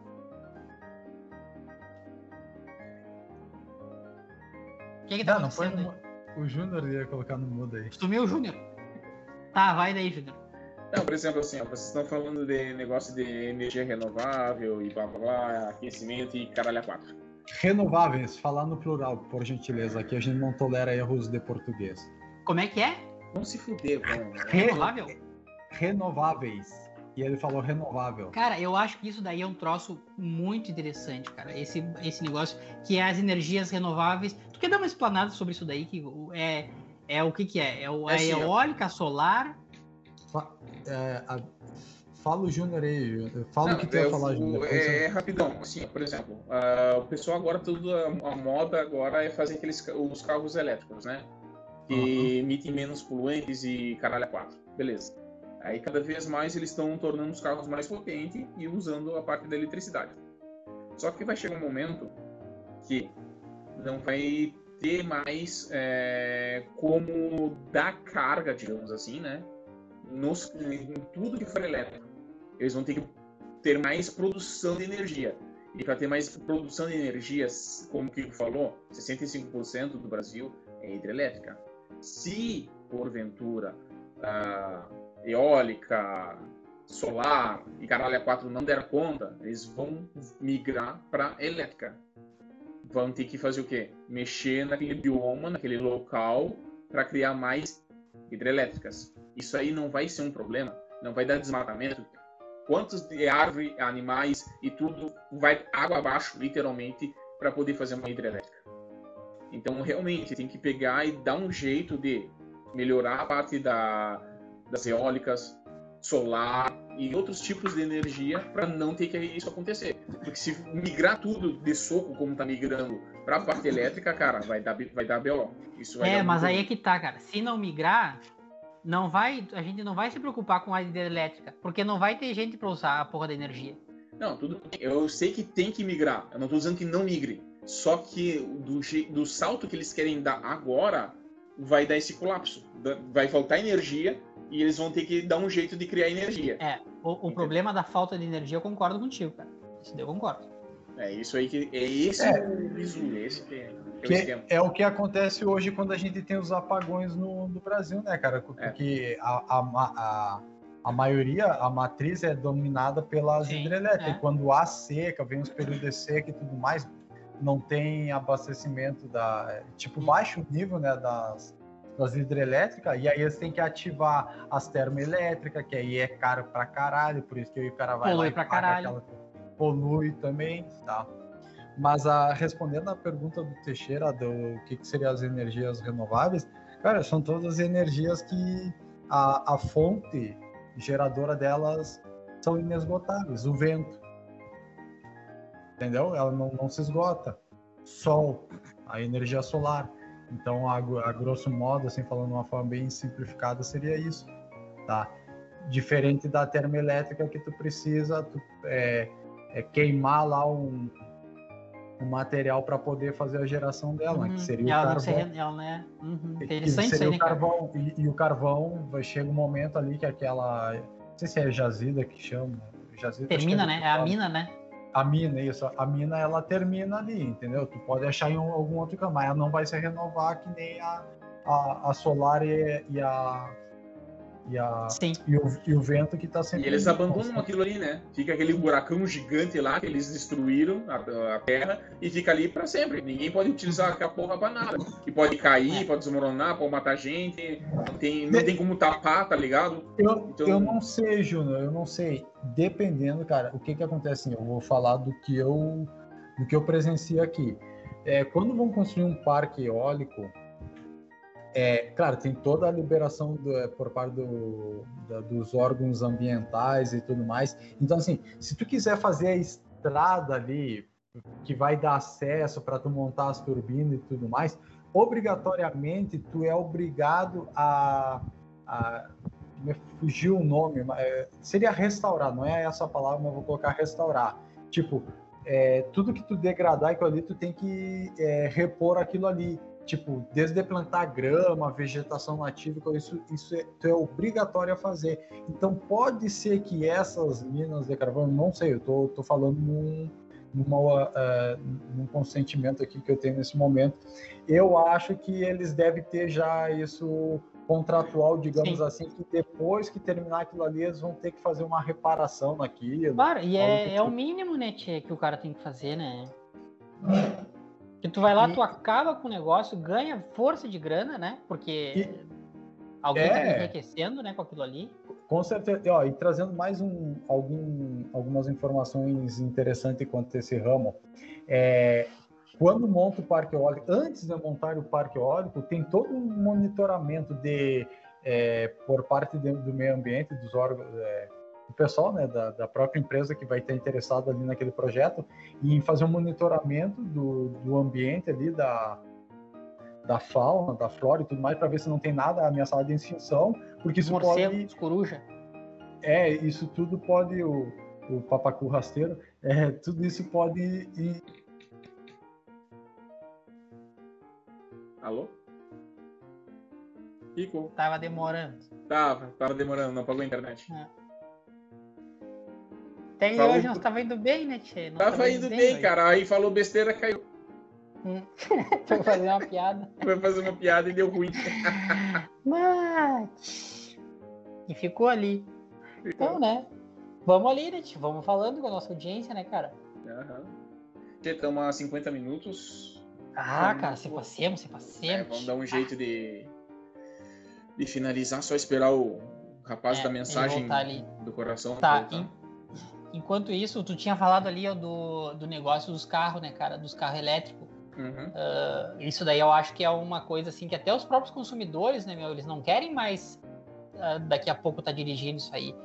A: O que que tá
C: Não, não foi
A: acontecendo
C: no...
A: aí?
C: O Júnior ia colocar no mudo aí.
A: Sumiu o Júnior. Tá, vai daí, Júnior.
B: Não, por exemplo, assim, ó, vocês estão falando de negócio de energia renovável e blá blá blá, aquecimento e caralho a quatro.
C: Renováveis, falar no plural, por gentileza. Aqui a gente não tolera erros de português.
A: Como é que é?
B: Vamos se fuder, mano.
C: Re-
A: Renovável?
C: Renováveis. E ele falou renovável.
A: Cara, eu acho que isso daí é um troço muito interessante, cara. Esse, esse negócio que é as energias renováveis. Tu quer dar uma explanada sobre isso daí? Que é, é o que que é? É o,
B: É
A: a
B: assim, ó.
A: eólica, solar?
C: Fa- é, a- Fala o Júnior aí. Fala o que tu ia
B: é,
C: falar, Júnior.
B: É, é rapidão, assim, por exemplo, ah, o pessoal agora tudo a, a moda agora é fazer aqueles os carros elétricos, né? Que emitem menos poluentes e caralho a quatro. Beleza. Aí cada vez mais eles estão tornando os carros mais potentes e usando a parte da eletricidade. Só que vai chegar um momento que não vai ter mais é, como dar carga, digamos assim, né? Nos, em tudo que for elétrico. Eles vão ter que ter mais produção de energia. E para ter mais produção de energia, como o Kiko falou, 65% do Brasil é hidrelétrica. Se, porventura, a eólica, solar e caralho a 4 não der conta, eles vão migrar para elétrica. Vão ter que fazer o quê? Mexer naquele bioma, naquele local, para criar mais hidrelétricas. Isso aí não vai ser um problema, não vai dar desmatamento. Quantos de árvore, animais e tudo vai água abaixo, literalmente, para poder fazer uma hidrelétrica. Então, realmente, tem que pegar e dar um jeito de melhorar a parte da, das eólicas, solar e outros tipos de energia para não ter que isso acontecer. Porque se migrar tudo de soco, como está migrando, para a parte elétrica, cara, vai dar, vai dar BO. Isso vai
A: É, mas aí é que tá, cara. Se não migrar, não vai, a gente não vai se preocupar com a hidrelétrica, porque não vai ter gente para usar a porra da energia.
B: Não, tudo bem. Eu sei que tem que migrar. Eu não estou dizendo que não migre. Só que do, do salto que eles querem dar agora, vai dar esse colapso. Vai faltar energia e eles vão ter que dar um jeito de criar energia.
A: É, o, o problema da falta de energia, eu concordo contigo, cara. Isso eu concordo.
B: É isso aí que. É esse
C: É.
B: o esse que é, que é o
C: é o que acontece hoje quando a gente tem os apagões no, no Brasil, né, cara? Porque a, a, ma- a, a maioria, a matriz é dominada pelas
A: Sim,
C: hidrelétricas.
A: é.
C: E quando há seca, vem os períodos de seca e tudo mais, não tem abastecimento da. Tipo, baixo nível, né, das, das hidrelétricas, e aí eles têm que ativar as termoelétricas, que aí é caro pra caralho, por isso que aí o cara vai
A: Polui
C: lá e
A: pra caralho.
C: aquela- polui também, tá? Mas a, respondendo a pergunta do Teixeira do que, que seriam as energias renováveis, cara, são todas as energias que a, a fonte geradora delas são inesgotáveis. O vento, entendeu? Ela não, não se esgota. Sol, a energia solar. Então, a, a grosso modo, assim, falando de uma forma bem simplificada, seria isso, tá? Diferente da termoelétrica que tu precisa tu, é, é queimar lá um, um material para poder fazer a geração dela, né?
A: Uhum.
C: que seria o
A: ela não
C: carvão.
A: se- ela, né? Uhum.
C: Que
A: Interessante isso
C: seria o
A: né,
C: carvão. E, e o carvão, vai chega um momento ali que aquela. Não sei se é jazida que chama. Jazida, acho
A: Termina,
C: que
A: né? É a mina, né?
C: A mina, isso. A mina, ela termina ali, entendeu? Tu pode achar em um- algum outro canto, mas ela não vai se renovar que nem a, a, a solar e, e a. E, a
A: Sim.
C: e, o, e o vento que tá sempre.
B: E eles abandonam
C: constante.
B: aquilo ali, né? Fica aquele buracão gigante lá que eles destruíram a, a terra e fica ali pra sempre. Ninguém pode utilizar aquela porra pra nada. E pode cair, pode desmoronar, pode matar gente. Não tem, não tem como tapar, tá ligado?
C: Eu,
B: Então-
C: eu não sei, Júnior, eu não sei. Dependendo, cara, o que que acontece? assim, Eu vou falar do que eu, do que eu presencio aqui. É, quando vão construir um parque eólico, é, claro, tem toda a liberação do- é, por parte do- da- dos órgãos ambientais e tudo mais. Então, assim, se tu quiser fazer a estrada ali, que vai dar acesso para tu montar as turbinas e tudo mais, obrigatoriamente tu é obrigado a, a me fugiu o nome, é, seria restaurar, não é essa palavra, mas vou colocar restaurar. Tipo, é, tudo que tu degradar aquilo ali, tu tem que é, repor aquilo ali. Tipo, desde plantar grama, vegetação nativa, isso, isso é, é obrigatório a fazer. Então, pode ser que essas minas de carvão, não sei, eu tô, tô falando num, numa, uh, num consentimento aqui que eu tenho nesse momento. Eu acho que eles devem ter já isso contratual, digamos Sim. assim, que depois que terminar aquilo ali, eles vão ter que fazer uma reparação naquilo.
A: Claro, e é, é o mínimo, né, tchê, que o cara tem que fazer, né? Que tu vai lá, e... tu acaba com o negócio, ganha força de grana, né? Porque e... alguém tá é... tá enriquecendo, né, com aquilo ali.
C: Com certeza. E, ó, e trazendo mais um, algum, algumas informações interessantes quanto a esse ramo. É, quando monta o parque eólico, antes de montar o parque eólico, tem todo um monitoramento de, é, por parte de, do meio ambiente, dos órgãos, é, o pessoal né, da, da, própria empresa que vai estar interessado ali naquele projeto em fazer um monitoramento do, do ambiente ali, da, da fauna, da flora e tudo mais, para ver se não tem nada ameaçado de extinção, porque isso
A: Morcego,
C: pode...
A: coruja.
C: É, isso tudo pode, o, o papacu rasteiro, é, tudo isso pode ir...
B: Alô? Rico?
A: Tava demorando.
B: Tava, tava demorando, não apagou a internet. É.
A: Até falou... hoje nós tava indo bem, né, Tchê?
B: Tava, tava indo bem, cara. Aí falou besteira, caiu.
A: Hum. Foi fazer uma piada.
B: Foi fazer uma piada e deu ruim.
A: Mas... E ficou ali. Ficou. Então, né? Vamos ali, né, tchê? Vamos falando com a nossa audiência, né, cara?
B: Aham. Estamos a 50 minutos.
A: Ah, vamos... cara, se passemos, se passemos. É,
B: vamos dar um jeito ah. de, de finalizar, só esperar o rapaz é, da mensagem do coração.
A: Tá, voltar. Enquanto isso, tu tinha falado ali ó, do, do negócio dos carros, né, cara? Dos carros elétricos. Uhum. Uh, isso daí eu acho que é uma coisa assim que até os próprios consumidores, né, meu, eles não querem mais uh, daqui a pouco tá dirigindo isso aí.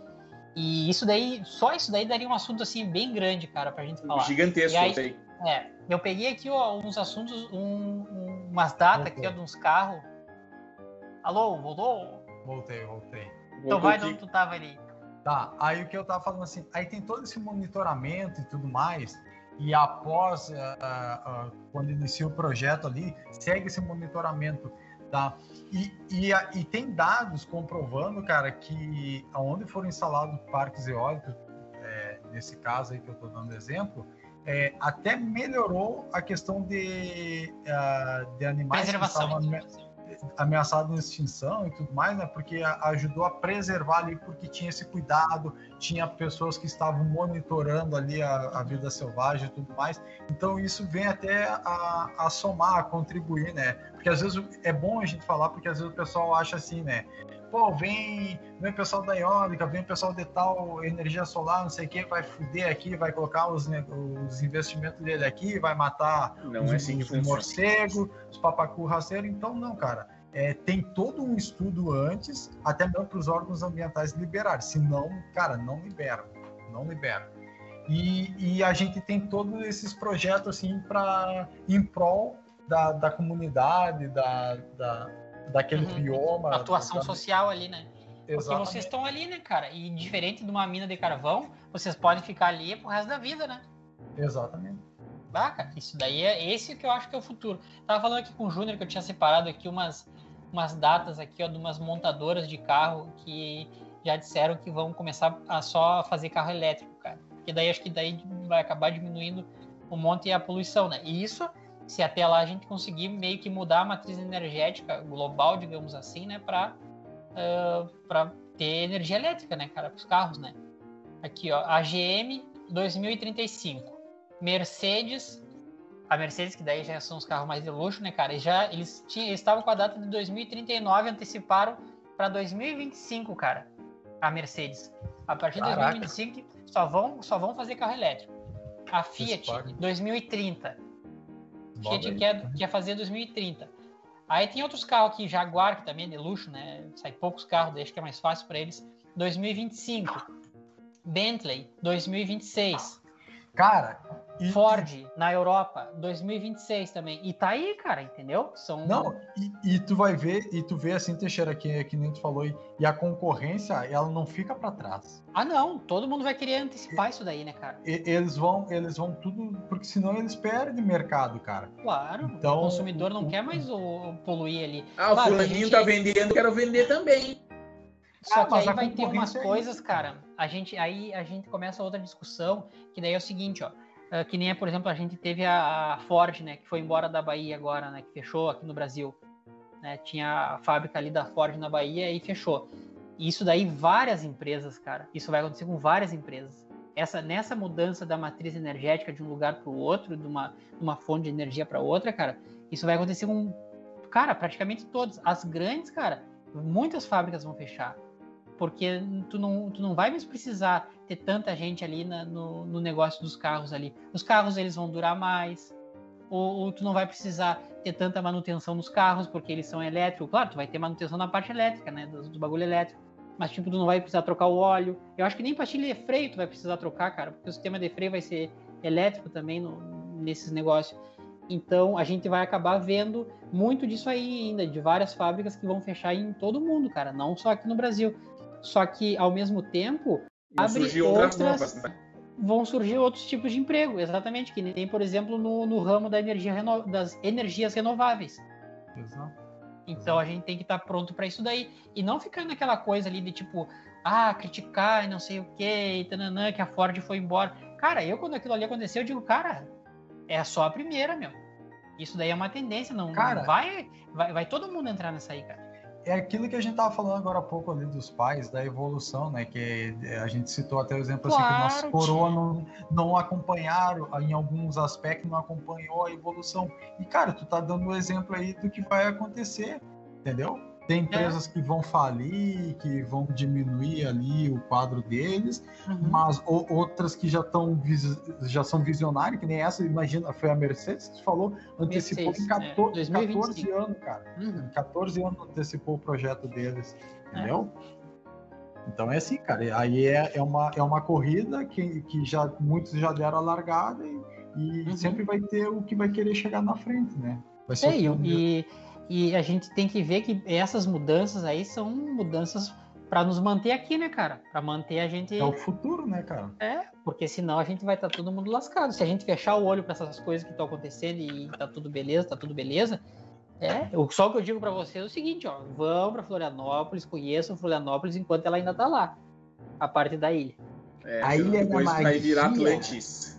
A: E isso daí, só isso daí daria um assunto assim bem grande, cara, pra gente falar.
B: Gigantesco, aí.
A: É, eu peguei aqui ó, uns assuntos, um, um, umas datas aqui ó, de uns carros. Alô, voltou?
C: Voltei, voltei.
A: Então vai de onde tu tava ali.
C: Tá, aí o que eu tava falando assim, aí tem todo esse monitoramento e tudo mais, e após, uh, uh, quando inicia o projeto ali, segue esse monitoramento, tá? E, e, e, tem dados comprovando, cara, que aonde foram instalados parques eólicos, é, nesse caso aí que eu estou dando exemplo, é, até melhorou a questão de, uh, de animais que estavam ameaçado de extinção e tudo mais, né? Porque ajudou a preservar ali, porque tinha esse cuidado, tinha pessoas que estavam monitorando ali a, a vida selvagem e tudo mais. Então isso vem até a, a, somar, a contribuir, né? Porque às vezes é bom a gente falar, porque às vezes o pessoal acha assim, né? Pô, vem, vem o pessoal da eólica, vem o pessoal de tal energia solar, não sei o que, vai fuder aqui, vai colocar os, né, os investimentos dele aqui, vai matar
B: não os, é assim
C: os morcegos, os papacu rasteiros. Então, não, cara. É, tem todo um estudo antes, até mesmo para os órgãos ambientais liberarem. Se não, cara, não liberam. Não liberam. E, e a gente tem todos esses projetos assim para em prol da, da comunidade, da, da daquele uhum. bioma.
A: Atuação da... social ali, né? Exatamente. Porque vocês estão ali, né, cara? E diferente de uma mina de carvão, vocês podem ficar ali pro resto da vida, né?
C: Exatamente.
A: Cara, isso daí é esse que eu acho que é o futuro. Tava falando aqui com o Júnior que eu tinha separado aqui umas, umas datas aqui, ó, de umas montadoras de carro que já disseram que vão começar a só fazer carro elétrico, cara. Porque daí acho que daí vai acabar diminuindo um monte a poluição, né? E isso se até lá a gente conseguir meio que mudar a matriz energética global, digamos assim, né, para uh, para ter energia elétrica, né, cara, para os carros, né. Aqui, ó, a GM 2035, Mercedes, a Mercedes que daí já são os carros mais de luxo, né, cara, e já eles tinham, eles estavam com a data de 2039, anteciparam para 2025, cara, a Mercedes. A partir de 2025 só vão só vão fazer carro elétrico. A Fiat 2030 Fiat quer, quer fazer 2030. Aí tem outros carros aqui, Jaguar, que também é de luxo, né? Sai poucos carros, deixa que é mais fácil para eles. 2025. Bentley, 2026.
C: Cara, E-
A: Ford na Europa, 2026 também. E tá aí, cara, entendeu? São
C: Não, e, e tu vai ver, e tu vê assim, Teixeira, que, que nem tu falou, e, e a concorrência, ela não fica para trás.
A: Ah, não, todo mundo vai querer antecipar isso daí, né, cara?
C: E- eles vão, eles vão tudo, porque senão eles perdem mercado, cara.
A: Claro.
C: Então,
A: o consumidor não
C: o-
A: quer mais o, o poluir ali.
B: Ah, o
A: Claro, a
B: fulaninho
A: gente-
B: tá vendendo, quero vender também.
A: Só
C: Ah,
A: que aí vai ter umas
C: é
A: coisas,
C: isso,
A: cara. A gente, aí a gente começa outra discussão, que daí é o seguinte, ó. Ah, que nem, por exemplo, a gente teve a, a Ford, né, que foi embora da Bahia agora, né, que fechou aqui no Brasil. Né, tinha a fábrica ali da Ford na Bahia e fechou. E isso daí várias empresas, cara. Isso vai acontecer com várias empresas. Essa, nessa mudança da matriz energética de um lugar para o outro, de uma, de uma fonte de energia para outra, cara, isso vai acontecer com, cara, praticamente todas. As grandes, cara, muitas fábricas vão fechar porque tu não, tu não vai mais precisar ter tanta gente ali na- no, no negócio dos carros ali. Os carros eles vão durar mais, ou, ou tu não vai precisar ter tanta manutenção nos carros porque eles são elétricos. Claro, tu vai ter manutenção na parte elétrica, né, do, do bagulho elétrico. Mas tipo, tu não vai precisar trocar o óleo. Eu acho que nem pastilha de freio tu vai precisar trocar, cara, porque o sistema de freio vai ser elétrico também no- nesses negócios. Então a gente vai acabar vendo muito disso aí ainda, de várias fábricas que vão fechar em todo mundo, cara, não só aqui no Brasil. Só que, ao mesmo tempo,
B: Vão
A: Abre
B: surgir outras
A: outras-
B: novas. né?
A: vão surgir outros tipos de emprego, exatamente, que nem tem, por exemplo, no, no ramo da energia reno- das energias renováveis.
C: Exato.
A: Então a gente tem que estar pronto para isso daí. E não ficar naquela coisa ali de tipo, ah, criticar e não sei o que, e tananã, que a Ford foi embora. Cara, eu quando aquilo ali aconteceu, eu digo, cara, é só a primeira, meu. Isso daí é uma tendência, não, não
C: Cara-
A: vai, vai, vai todo mundo entrar nessa aí, cara.
C: É aquilo que a gente tava falando agora há pouco ali dos pais, da evolução, né? Que a gente citou até o exemplo assim, que
A: Claro,
C: nossos coroa não, não acompanharam, em alguns aspectos não acompanhou a evolução. E, cara, tu tá dando o exemplo aí do que vai acontecer, entendeu? Tem empresas que vão falir, que vão diminuir ali o quadro deles, mas o- outras que já estão já são visionárias, que nem essa, imagina, foi a Mercedes que falou, antecipou
A: Mercedes,
C: em 14,
A: é,
C: 14
A: 2025.
C: anos, cara.
A: Uhum.
C: Em 14 anos antecipou o projeto deles, entendeu? Então é assim, cara. Aí é, é, uma, é uma corrida que, que já muitos já deram a largada e, e
A: Uhum.
C: sempre vai ter o que vai querer chegar na frente, né? Vai ser
A: É, e, e, a gente tem que ver que essas mudanças aí são mudanças para nos manter aqui, né, cara? Para manter a gente.
C: é o futuro, né, cara?
A: É, porque senão a gente vai estar todo mundo lascado. Se a gente fechar o olho para essas coisas que estão acontecendo e tá tudo beleza, tá tudo beleza. É, o- só o que eu digo para vocês é o seguinte, ó, vão para Florianópolis, conheçam Florianópolis enquanto ela ainda tá lá, a parte da ilha.
B: É,
C: A Ilha da
B: depois vai virar
C: Magia.
B: Atlantis.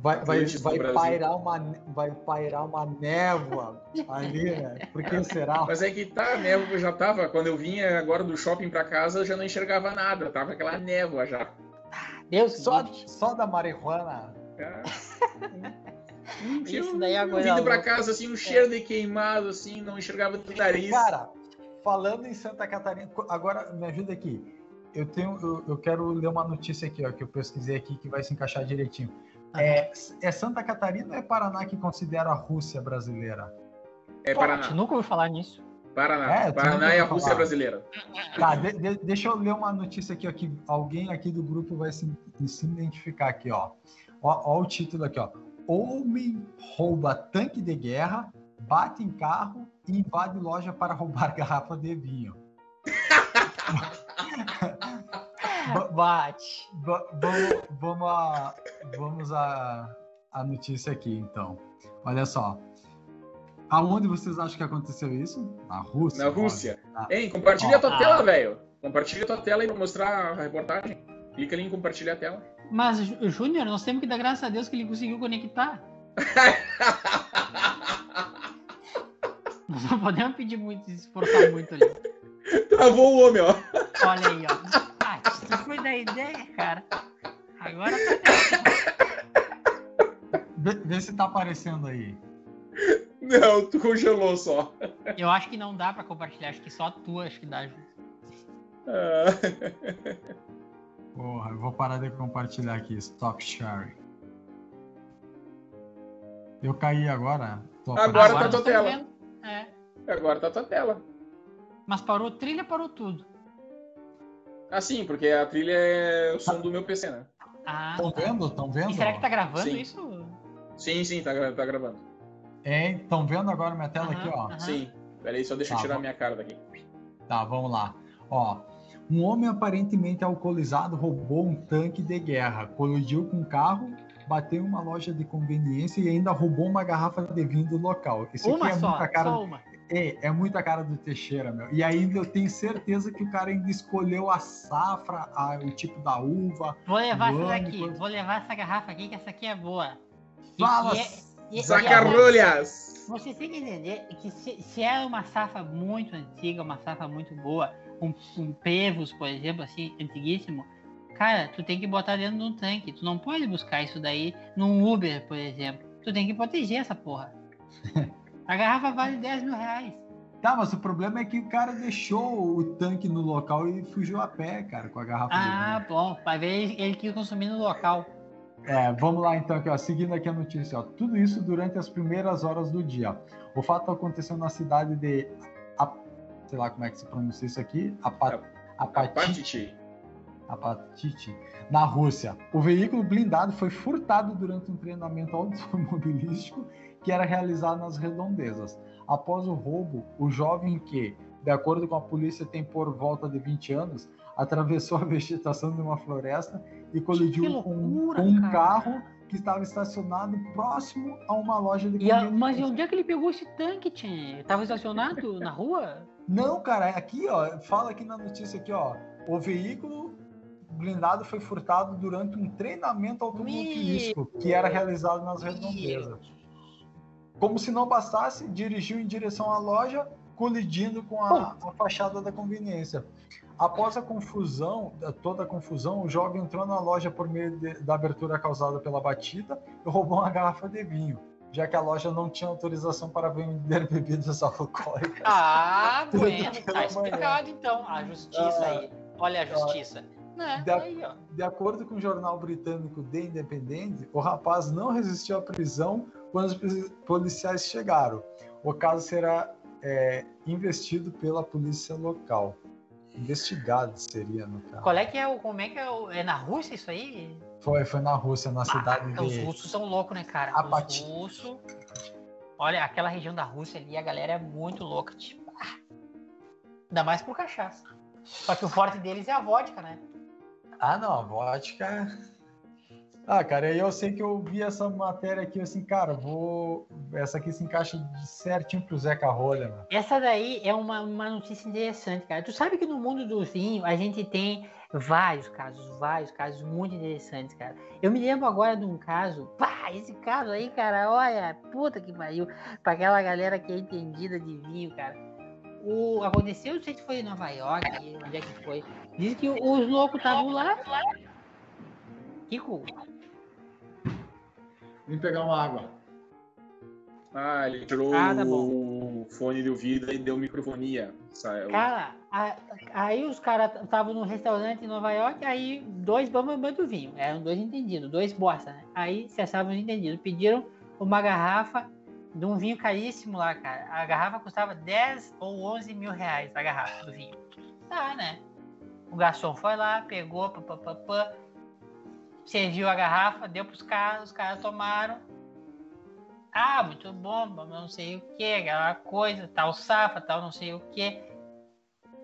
C: Vai, vai, vai, pairar uma, vai pairar uma névoa ali, né? Por que será?
B: Mas é que tá, a névoa já tava. Quando eu vinha agora do shopping pra casa, eu já não enxergava nada. Tava aquela névoa já.
A: Deus
C: Só, só da marihuana.
B: Ah,
A: Isso daí é a
B: eu
A: coisa
B: Vindo pra
A: louca.
B: casa, assim, um cheiro de queimado, assim, não enxergava do nariz.
C: Cara, falando em Santa Catarina, agora me ajuda aqui. Eu tenho, eu, eu quero ler uma notícia aqui, ó, que eu pesquisei aqui que vai se encaixar direitinho. É, é Santa Catarina ou é Paraná que considera a Rússia brasileira?
B: é Paraná.
A: nunca ouvi falar nisso.
B: Paraná.
C: É,
B: Paraná é a
C: ouviu
B: Rússia
C: falar.
B: brasileira.
C: Tá, de- de- deixa eu ler uma notícia aqui, ó, que alguém aqui do grupo vai se, se identificar aqui, ó. ó. Ó o título aqui, ó. Homem rouba tanque de guerra, bate em carro e invade loja para roubar garrafa de vinho. Ba-
A: Bate.
C: Va- vamos, vamos, a, vamos a, a notícia aqui, então. Olha só. Aonde vocês acham que aconteceu isso? Na Rússia?
B: Na Rússia.
C: Ah.
B: Hein, compartilha a tua
A: Ah.
B: tela, velho. Compartilha a tua tela aí pra mostrar a reportagem. Clica ali em compartilhar a tela.
A: Mas, Jú- Júnior, nós temos que dar graças a Deus que ele conseguiu conectar. Nós não podemos pedir muito, se esforçar muito ali.
B: Travou o homem, ó.
A: Olha aí, ó. Isso foi da ideia, cara. Agora tá.
C: Vê, vê se tá aparecendo aí.
B: Não, tu congelou só.
A: Eu acho que não dá pra compartilhar, acho que só tu acho que dá.
B: Ah,
C: Porra, eu vou parar de compartilhar aqui. Stop sharing. Eu caí agora. Tô
B: Agora tá tua tela.
A: vendo. É.
B: Agora tá tua tela.
A: Mas parou trilha, parou tudo.
B: Ah, sim, porque a trilha é o som do meu PC, né?
A: Ah,
C: Estão
A: tá.
C: vendo? Estão vendo?
A: E será que tá gravando
B: Sim.
A: isso?
B: Sim, sim, tá, gra- tá gravando.
C: É, estão vendo agora minha tela aqui, ó?
A: Aham.
B: Sim. Peraí, só deixa eu
C: Tá
B: tirar
C: bom.
B: minha cara daqui.
C: Tá, vamos lá. Ó, um homem aparentemente alcoolizado roubou um tanque de guerra, colidiu com um carro, bateu em uma loja de conveniência e ainda roubou uma garrafa de vinho do local. Isso
A: Uma
C: aqui é
A: só,
C: muita cara.
A: só uma.
C: É, é muita cara do Teixeira, meu. E ainda eu tenho certeza que o cara ainda escolheu a safra, a- o tipo da uva.
A: Vou levar essa daqui,
C: quando-
A: vou levar essa garrafa aqui, que essa aqui é boa.
C: Fala!
A: e é- e-! Você tem que entender que se, se é uma safra muito antiga, uma safra muito boa, um, um Pevos, por exemplo, assim, antiguíssimo, cara, tu tem que botar dentro de um tanque. Tu não pode buscar isso daí num Uber, por exemplo. Tu tem que proteger essa porra. A garrafa vale 10 mil reais.
C: Tá, mas o problema é que o cara deixou o tanque no local e fugiu a pé, cara, com a garrafa.
A: Ah, bom. Vai ver ele, quis consumir no local.
C: É, vamos lá então, aqui, ó, seguindo aqui a notícia. Ó. Tudo isso durante as primeiras horas do dia. O fato aconteceu na cidade de. A- sei lá como é que se pronuncia isso aqui. Apatite,
B: Apatite.
C: Apatite, na Rússia. O veículo blindado foi furtado durante um treinamento automobilístico que era realizado nas redondezas. Após o roubo, o jovem que, de acordo com a polícia, tem por volta de 20 anos, atravessou a vegetação de uma floresta e colidiu
A: loucura,
C: com um
A: cara.
C: carro que estava estacionado próximo a uma loja de
A: a- mas onde é que ele pegou esse tanque, Tchê? Tava estacionado na rua?
C: Não, cara, aqui, ó, fala aqui na notícia aqui, ó, o veículo blindado foi furtado durante um treinamento automobilístico que era realizado nas redondezas. Como se não bastasse, dirigiu em direção à loja, colidindo com a, a fachada da conveniência. Após a confusão, toda a confusão, o jovem entrou na loja por meio de- da abertura causada pela batida e roubou uma garrafa de vinho, já que a loja não tinha autorização para vender bebidas alcoólicas.
A: Ah, bueno, tá explicado então. A justiça
C: Ah,
A: aí. Olha a justiça. Né?
C: Da-
A: Aí, ó.
C: De acordo com o jornal britânico The Independent, o rapaz não resistiu à prisão quando os poli- policiais chegaram. O caso será é, investido pela polícia local. Investigado seria, no caso.
A: Qual é que é o. Como é que é o. É na Rússia isso aí?
C: Foi, foi na Rússia, na cidade
A: Ah, Os
C: de.
A: russos são loucos, né, cara?
C: Apati.
A: Os russos. Olha, aquela região da Rússia ali, a galera é muito louca. Tipo, ah. Ainda mais por cachaça. Só que o forte deles é a vodka, né?
C: Ah, não, a vodka. Ah, cara, eu sei que eu vi essa matéria aqui, assim, cara, vou. Essa aqui se encaixa certinho pro Zeca Rolha, mano.
A: Essa daí é uma, uma notícia interessante, cara. Tu sabe que no mundo do vinho a gente tem vários casos, vários casos muito interessantes, cara. Eu me lembro agora de um caso, pá, esse caso aí, cara, olha, puta que pariu, pra aquela galera que é entendida de vinho, cara. O, aconteceu, não sei se foi em Nova York, onde é que foi. Diz que os loucos estavam lá. Kiko,
C: Vim pegar uma água.
B: Ah, ele tirou
A: Ah, tá
B: o fone de ouvido e deu microfonia. Saiu.
A: Cara, a- aí os caras estavam num restaurante em Nova York, aí dois bambambam do vinho, eram dois entendidos, dois bosta, né? Aí se achavam entendidos, pediram uma garrafa de um vinho caríssimo lá, cara. A garrafa custava 10 ou 11 mil reais, a garrafa do vinho. Tá, né? O garçom foi lá, pegou, pá, pá, pá, pá, serviu a garrafa, deu pros caras, os caras tomaram. Ah, muito bom, não sei o que, aquela coisa, tal safa, tal não sei o que.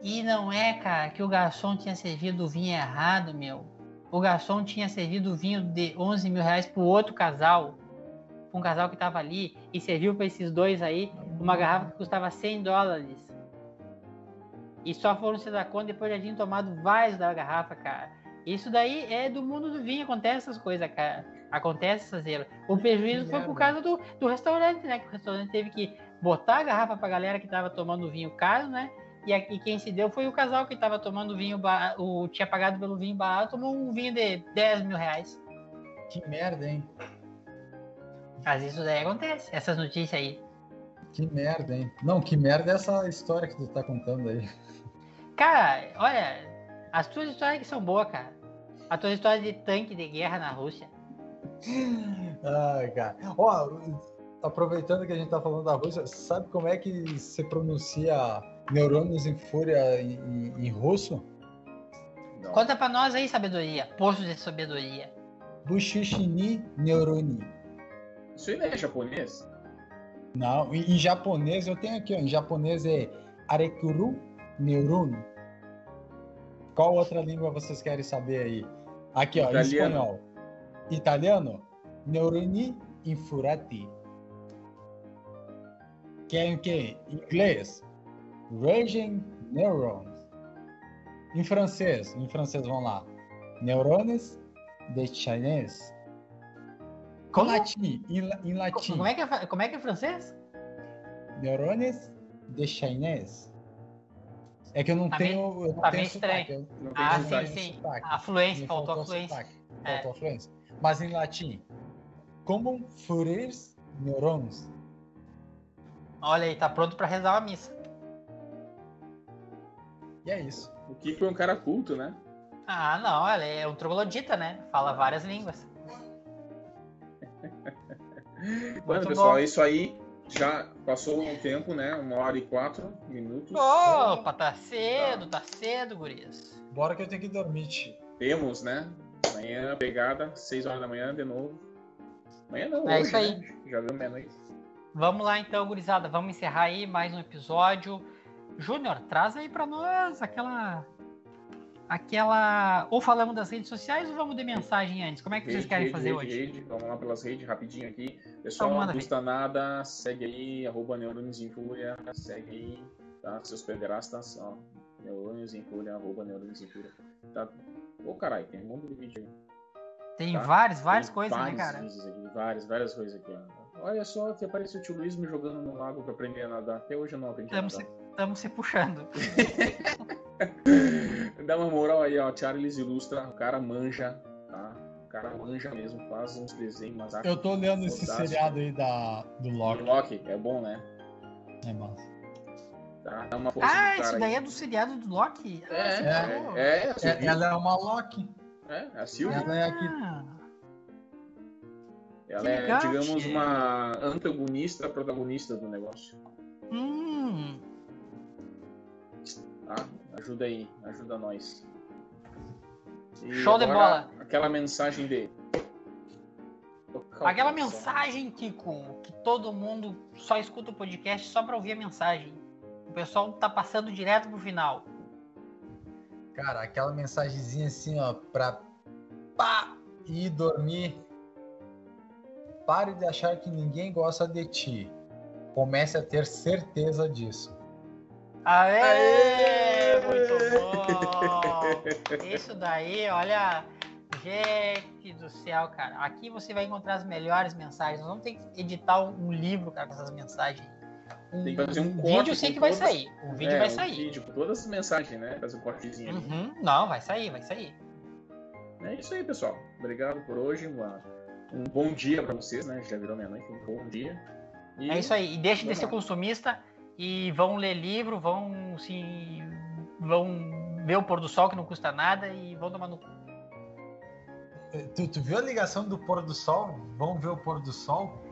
A: E não é, cara, que o garçom tinha servido o vinho errado, meu. O garçom tinha servido o vinho de 11 mil reais pro outro casal. Um casal que tava ali e serviu para esses dois aí uma garrafa que custava 100 dólares. E só foram se dar conta depois de terem tomado vários da garrafa, cara. Isso daí é do mundo do vinho, acontece essas coisas, cara. Acontece essas erros. O prejuízo foi por causa do, do restaurante, né? Que o restaurante teve que botar a garrafa pra galera que tava tomando vinho caro, né? E, aqui quem se deu foi o casal que tava tomando vinho barato, o tinha pagado pelo vinho barato, tomou um vinho de 10 mil reais.
C: Que merda, hein?
A: Mas isso daí acontece, essas notícias aí.
C: Que merda, hein? Não, que merda é essa história que tu tá contando aí.
A: Cara, olha, as tuas histórias que são boas, cara. A tua história de tanque de guerra na Rússia.
C: Ai, cara. Ó, aproveitando que a gente tá falando da Rússia, sabe como é que se pronuncia neurônios em fúria em, em- em russo?
B: Não.
A: Conta pra nós aí, sabedoria. Poço de sabedoria.
C: Bushishi Neuroni.
B: Isso aí não é japonês?
C: Não, em, em japonês eu tenho aqui, ó, em japonês é Arekuru Neuroni. Qual outra língua vocês querem saber aí? Aqui, ó,
B: Italiano.
C: espanhol. Italiano? Neuroni infurati. Querem o quê? Inglês? Raging neurons. Em francês, em francês, vamos lá. Neurones de Chinese. Em
A: Como?
C: latim, em, em latim.
A: Como é que é, como é, que é francês?
C: Neurones de Chinese. É que eu não
A: Tá
C: tenho. eu não
A: tá
C: tenho
A: meio
C: sotaque,
A: estranho.
C: eu-
B: Não
A: Ah, sim, sim.
C: sotaque.
A: A fluência,
C: Me
A: faltou a
C: faltou
A: fluência.
C: sotaque,
A: É.
C: Faltou a fluência. Mas em latim, como furir neurons.
A: Olha aí, tá pronto pra rezar uma missa.
C: E é isso.
B: O Kiko é um cara culto, né?
A: Ah, não, ela é um troglodita, né? Fala várias línguas. Muito
B: pessoal,
A: bom.
B: é isso aí. Já passou um tempo, né? Uma hora e quatro minutos.
A: Opa, tá cedo, tá cedo, gurias.
C: Bora que eu tenho que dormir, tio.
B: Temos, né? Amanhã, pegada, 6 horas da manhã, de novo. Amanhã não,
A: É
B: hoje,
A: isso aí.
B: né? Já deu meia-noite.
A: Vamos lá então, gurizada. Vamos encerrar aí mais um episódio. Júnior, traz aí pra nós aquela. Aquela. Ou falamos das redes sociais ou vamos de mensagem antes? Como é que vocês
B: Rede,
A: querem
B: rede,
A: fazer
B: rede,
A: hoje?
B: rede. Vamos lá pelas redes, rapidinho aqui. Pessoal,
A: Então,
B: não custa nada. Segue aí, arroba Neurônios em Fúria. Segue aí, tá? Seus pederastas, ó. Neurônios em Fúria, arroba Neurônios em Fúria. Tá? Ô, caralho, tem um monte de vídeo aí.
A: Tem
B: tá?
A: várias, várias
B: Tem
A: coisas,
B: vários
A: né, cara?
B: aqui, várias, várias coisas aqui. ó. Olha só que apareceu o tio Luiz me jogando no lago pra aprender a nadar. Até hoje eu não aprendi a
A: Estamos
B: nadar.
A: tamo se puxando.
B: Dá uma moral aí, ó. Charles ilustra, o cara manja, tá? O cara manja mesmo, faz uns desenhos, artes.
C: Eu tô lendo esse seriado aí da, do Loki.
B: Loki, é bom, né?
C: É massa.
B: Tá? Dá uma força
A: Ah,
B: cara
A: daí
B: aí.
A: é do seriado do Loki?
B: É,
A: Ah,
B: é, é, é, a
C: É, ela é uma Loki.
B: É, a Sylvie.
C: Ela é aqui.
A: Ah,
B: Ela é,
A: legal,
B: digamos, uma antagonista protagonista do negócio.
A: hum,
B: Tá? Ajuda aí, ajuda nós. E
A: Show de bola.
B: Aquela mensagem de. Tocar o
A: aquela mensagem, Kiko, que todo mundo só escuta o podcast só pra ouvir a mensagem. O pessoal tá passando direto pro final.
C: Cara, aquela mensagenzinha assim, ó, pra pá, ir dormir. Pare de achar que ninguém gosta de ti. Comece a ter certeza disso.
A: Aê!
B: Aê!
A: Muito bom! Isso daí, olha. Gente do céu, cara. Aqui você vai encontrar as melhores mensagens. Nós vamos ter que editar um, um livro, cara, com essas mensagens. Um,
B: Tem que fazer um corte
A: vídeo eu sei que vai
B: todas-
A: sair. O vídeo
B: É,
A: vai
B: um
A: sair.
B: vídeo com todas as mensagens, né? Fazer um cortezinho ali.
A: Uhum. Não, vai sair, vai sair.
B: É isso aí, pessoal. Obrigado por hoje. Uma- um bom dia pra vocês, né? Já virou meia-noite. Um bom dia. E
A: É isso aí. E deixem de ser consumista e vão ler livro, vão se. Vão ver o pôr do sol que não custa nada e vão tomar no cu.
C: Tu, tu viu a ligação do pôr do sol? Vamos ver o pôr do sol?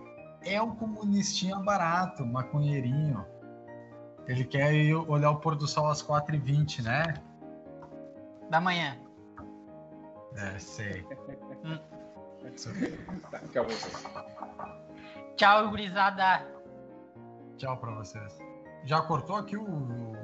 C: É um comunistinha barato, maconheirinho. Ele quer ir olhar o pôr do sol às 4h20, né?
A: da manhã.
C: É, sei.
A: Hum.
B: Tá, tchau vocês.
A: Tchau, gurizada.
C: Tchau pra vocês. Já cortou aqui o,